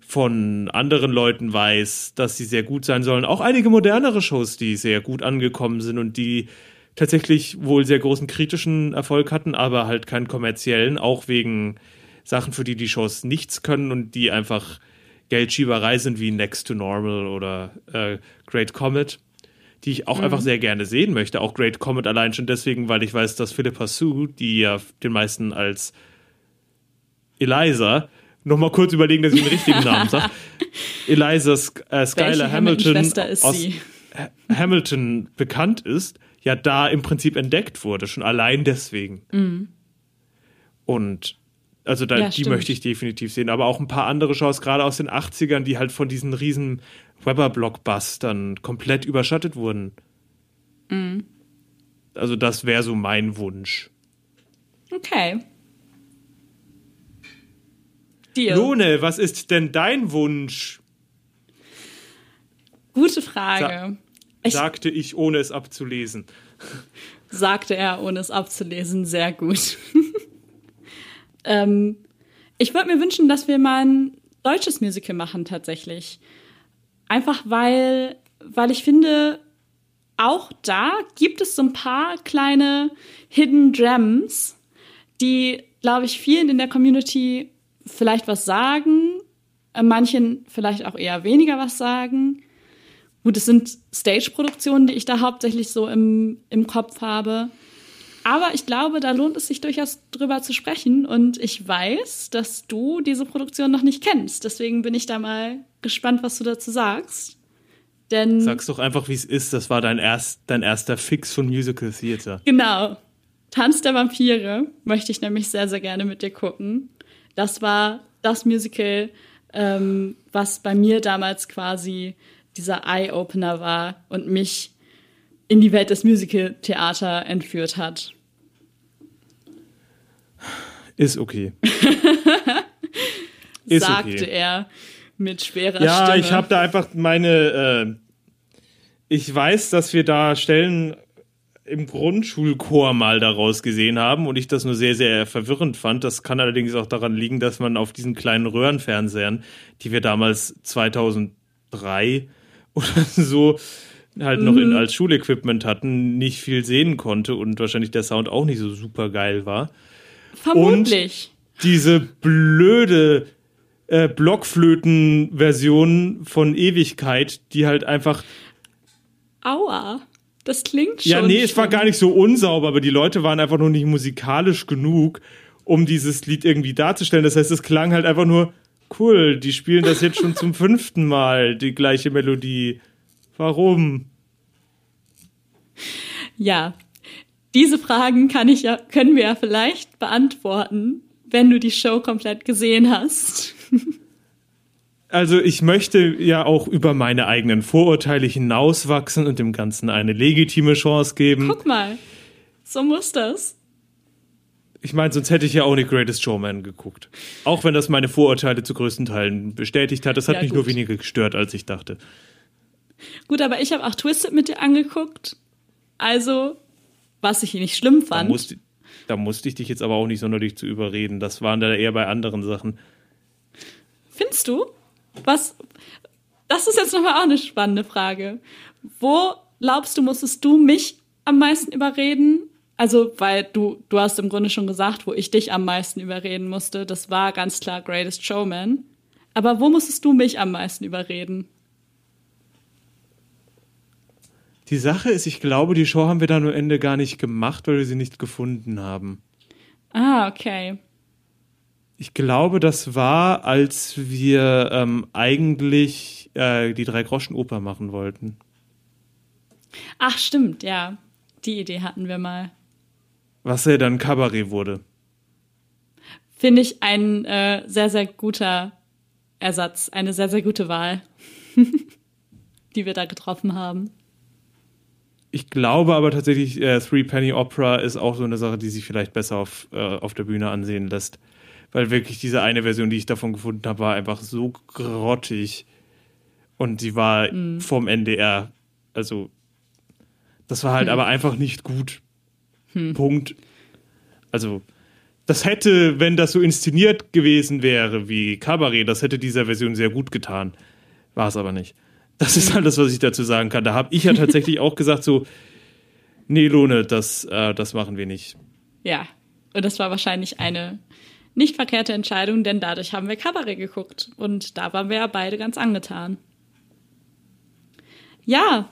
[SPEAKER 3] von anderen Leuten weiß, dass sie sehr gut sein sollen. Auch einige modernere Shows, die sehr gut angekommen sind und die tatsächlich wohl sehr großen kritischen Erfolg hatten, aber halt keinen kommerziellen, auch wegen Sachen, für die die Shows nichts können und die einfach Geldschieberei sind wie Next to Normal oder äh, Great Comet, die ich auch einfach sehr gerne sehen möchte. Auch Great Comet allein schon deswegen, weil ich weiß, dass Philippa Sue, die ja den meisten als Eliza, noch mal kurz überlegen, dass ich den richtigen Namen sage. Eliza äh, Skylar Hamilton
[SPEAKER 4] ist
[SPEAKER 3] aus
[SPEAKER 4] sie?
[SPEAKER 3] Hamilton bekannt ist, ja da im Prinzip entdeckt wurde, schon allein deswegen. Und also da.
[SPEAKER 4] Ja,
[SPEAKER 3] die
[SPEAKER 4] stimmt.
[SPEAKER 3] möchte ich definitiv sehen, aber auch ein paar andere Shows, gerade aus den 80ern, die halt von diesen riesen Weber-Blockbustern komplett überschattet wurden.
[SPEAKER 4] Mhm.
[SPEAKER 3] Also das wäre so mein Wunsch.
[SPEAKER 4] Okay. Deal.
[SPEAKER 3] Lone, was ist denn dein Wunsch?
[SPEAKER 4] Gute Frage. Ich
[SPEAKER 3] sagte ich, ohne es abzulesen.
[SPEAKER 4] sagte er, ohne es abzulesen. Sehr gut. ähm, ich würde mir wünschen, dass wir mal ein deutsches Musical machen tatsächlich. Einfach weil, weil ich finde, auch da gibt es so ein paar kleine Hidden Gems, die, glaube ich, vielen in der Community vielleicht was sagen, äh, manchen vielleicht auch eher weniger was sagen. Gut, es sind Stage-Produktionen, die ich da hauptsächlich so im, im Kopf habe. Aber ich glaube, da lohnt es sich durchaus drüber zu sprechen. Und ich weiß, dass du diese Produktion noch nicht kennst. Deswegen bin ich da mal gespannt, was du dazu sagst. Denn
[SPEAKER 3] Sag's doch einfach, wie es ist. Das war dein, erst, dein erster Fix von Musical Theater.
[SPEAKER 4] Genau. Tanz der Vampire möchte ich nämlich sehr, sehr gerne mit dir gucken. Das war das Musical, ähm, was bei mir damals quasi dieser Eye-Opener war und mich in die Welt des Musical-Theater entführt hat.
[SPEAKER 3] Ist okay. Ist
[SPEAKER 4] sagte
[SPEAKER 3] okay.
[SPEAKER 4] er mit schwerer
[SPEAKER 3] Ja,
[SPEAKER 4] Stimme.
[SPEAKER 3] ich habe da einfach meine. Äh, ich weiß, dass wir da Stellen im Grundschulchor mal daraus gesehen haben und ich das nur sehr, sehr verwirrend fand. Das kann allerdings auch daran liegen, dass man auf diesen kleinen Röhrenfernsehern, die wir damals 2003 oder so halt noch in, als Schulequipment hatten, nicht viel sehen konnte und wahrscheinlich der Sound auch nicht so super geil war.
[SPEAKER 4] Vermutlich.
[SPEAKER 3] Diese blöde äh, Blockflöten-Version von Ewigkeit, die halt einfach
[SPEAKER 4] Aua. Das klingt schon.
[SPEAKER 3] Ja, nee, es war gar nicht so unsauber, aber die Leute waren einfach nur nicht musikalisch genug, um dieses Lied irgendwie darzustellen. Das heißt, es klang halt einfach nur cool. Die spielen das jetzt schon zum fünften Mal, die gleiche Melodie. Warum?
[SPEAKER 4] Ja. Diese Fragen kann ich ja, können wir ja vielleicht beantworten, wenn du die Show komplett gesehen hast.
[SPEAKER 3] Also ich möchte ja auch über meine eigenen Vorurteile hinauswachsen und dem Ganzen eine legitime Chance geben.
[SPEAKER 4] Guck mal. So muss das.
[SPEAKER 3] Ich meine, sonst hätte ich ja auch nicht Greatest Showman geguckt. Auch wenn das meine Vorurteile zu größten Teilen bestätigt hat. Das hat
[SPEAKER 4] Ja,
[SPEAKER 3] mich nur
[SPEAKER 4] gut.
[SPEAKER 3] weniger gestört, als ich dachte.
[SPEAKER 4] Gut, aber ich habe auch Twisted mit dir angeguckt. Also, was ich nicht schlimm
[SPEAKER 3] Da
[SPEAKER 4] fand.
[SPEAKER 3] musste, da musste ich dich jetzt aber auch nicht sonderlich zu überreden. Das waren da eher bei anderen Sachen.
[SPEAKER 4] Findest du? Was? Das ist jetzt nochmal auch eine spannende Frage. Wo glaubst du, musstest du mich am meisten überreden? Also, weil du, du hast im Grunde schon gesagt, wo ich dich am meisten überreden musste. Das war ganz klar Greatest Showman. Aber wo musstest du mich am meisten überreden?
[SPEAKER 3] Die Sache ist, ich glaube, die Show haben wir dann am Ende gar nicht gemacht, weil wir sie nicht gefunden haben.
[SPEAKER 4] Ah, okay.
[SPEAKER 3] Ich glaube, das war, als wir ähm, eigentlich äh, die Drei-Groschen-Oper machen wollten.
[SPEAKER 4] Ach, stimmt, ja. Die Idee hatten wir mal.
[SPEAKER 3] Was ja dann Kabarett wurde.
[SPEAKER 4] Finde ich ein äh, sehr, sehr guter Ersatz, eine sehr, sehr gute Wahl, die wir da getroffen haben.
[SPEAKER 3] Ich glaube aber tatsächlich, äh, Three Penny Opera ist auch so eine Sache, die sich vielleicht besser auf, äh, auf der Bühne ansehen lässt. Weil wirklich diese eine Version, die ich davon gefunden habe, war einfach so grottig. Und sie war vom NDR. Also, das war halt aber einfach nicht gut. Punkt. Also, das hätte, wenn das so inszeniert gewesen wäre wie Cabaret, das hätte dieser Version sehr gut getan. War es aber nicht. Das ist alles, was ich dazu sagen kann. Da habe ich ja tatsächlich auch gesagt, so, nee, Lohne, das, äh, das machen wir nicht.
[SPEAKER 4] Ja, und das war wahrscheinlich eine nicht verkehrte Entscheidung, denn dadurch haben wir Kabarett geguckt und da waren wir ja beide ganz angetan. Ja,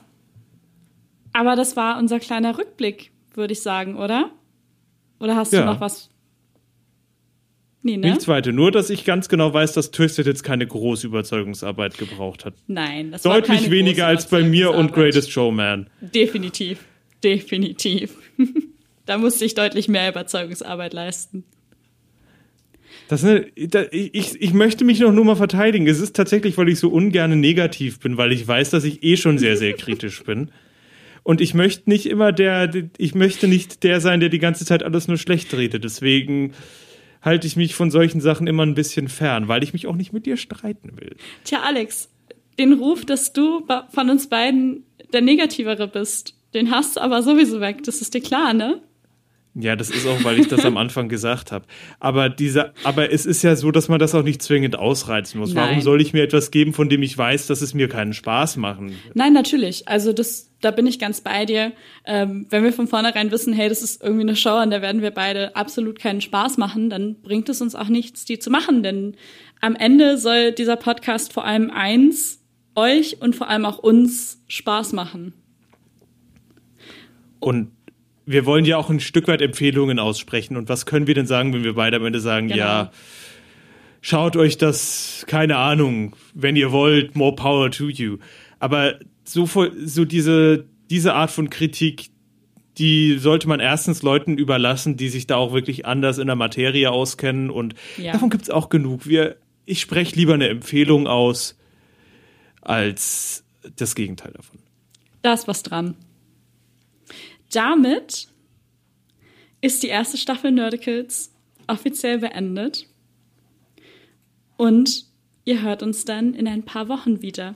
[SPEAKER 4] aber das war unser kleiner Rückblick, würde ich sagen, oder? Oder hast
[SPEAKER 3] Ja.
[SPEAKER 4] du noch was? Nee, ne?
[SPEAKER 3] Nichts weiter. Nur, dass ich ganz genau weiß, dass Twisted jetzt keine große Überzeugungsarbeit gebraucht hat.
[SPEAKER 4] Nein, das war
[SPEAKER 3] Deutlich
[SPEAKER 4] keine
[SPEAKER 3] weniger als bei mir und. Greatest Showman.
[SPEAKER 4] Definitiv, definitiv. da musste ich deutlich mehr Überzeugungsarbeit leisten.
[SPEAKER 3] Das, ne, ich, ich möchte mich noch nur mal verteidigen. Es ist tatsächlich, weil ich so ungern negativ bin, weil ich weiß, dass ich eh schon sehr, sehr kritisch bin. Und ich möchte nicht immer der, ich möchte nicht der sein, der die ganze Zeit alles nur schlecht redet. Deswegen halte ich mich von solchen Sachen immer ein bisschen fern, weil ich mich auch nicht mit dir streiten will.
[SPEAKER 4] Tja, Alex, den Ruf, dass du von uns beiden der Negativere bist, den hast du aber sowieso weg. Das ist dir klar, ne?
[SPEAKER 3] Ja, das ist auch, weil ich das am Anfang gesagt habe. Aber diese, aber es ist ja so, dass man das auch nicht zwingend ausreizen muss. Warum
[SPEAKER 4] Nein.
[SPEAKER 3] soll ich mir etwas geben, von dem ich weiß, dass es mir keinen Spaß machen?
[SPEAKER 4] Nein, natürlich. Also das, da bin ich ganz bei dir. Ähm, wenn wir von vornherein wissen, hey, das ist irgendwie eine Show, an der werden wir beide absolut keinen Spaß machen, dann bringt es uns auch nichts, die zu machen. Denn am Ende soll dieser Podcast vor allem eins, euch und vor allem auch uns Spaß machen.
[SPEAKER 3] Und wir wollen ja auch ein Stück weit Empfehlungen aussprechen. Und was können wir denn sagen, wenn wir beide am Ende sagen,
[SPEAKER 4] Genau.
[SPEAKER 3] ja, schaut euch das, keine Ahnung, wenn ihr wollt, more power to you. Aber so, so diese, diese Art von Kritik, die sollte man erstens Leuten überlassen, die sich da auch wirklich anders in der Materie auskennen. Und
[SPEAKER 4] Ja.
[SPEAKER 3] davon gibt's auch genug. Wir, ich spreche lieber eine Empfehlung aus, als das Gegenteil davon.
[SPEAKER 4] Da ist was dran. damit ist die erste Staffel Nerdicals offiziell beendet. Und ihr hört uns dann in ein paar Wochen wieder.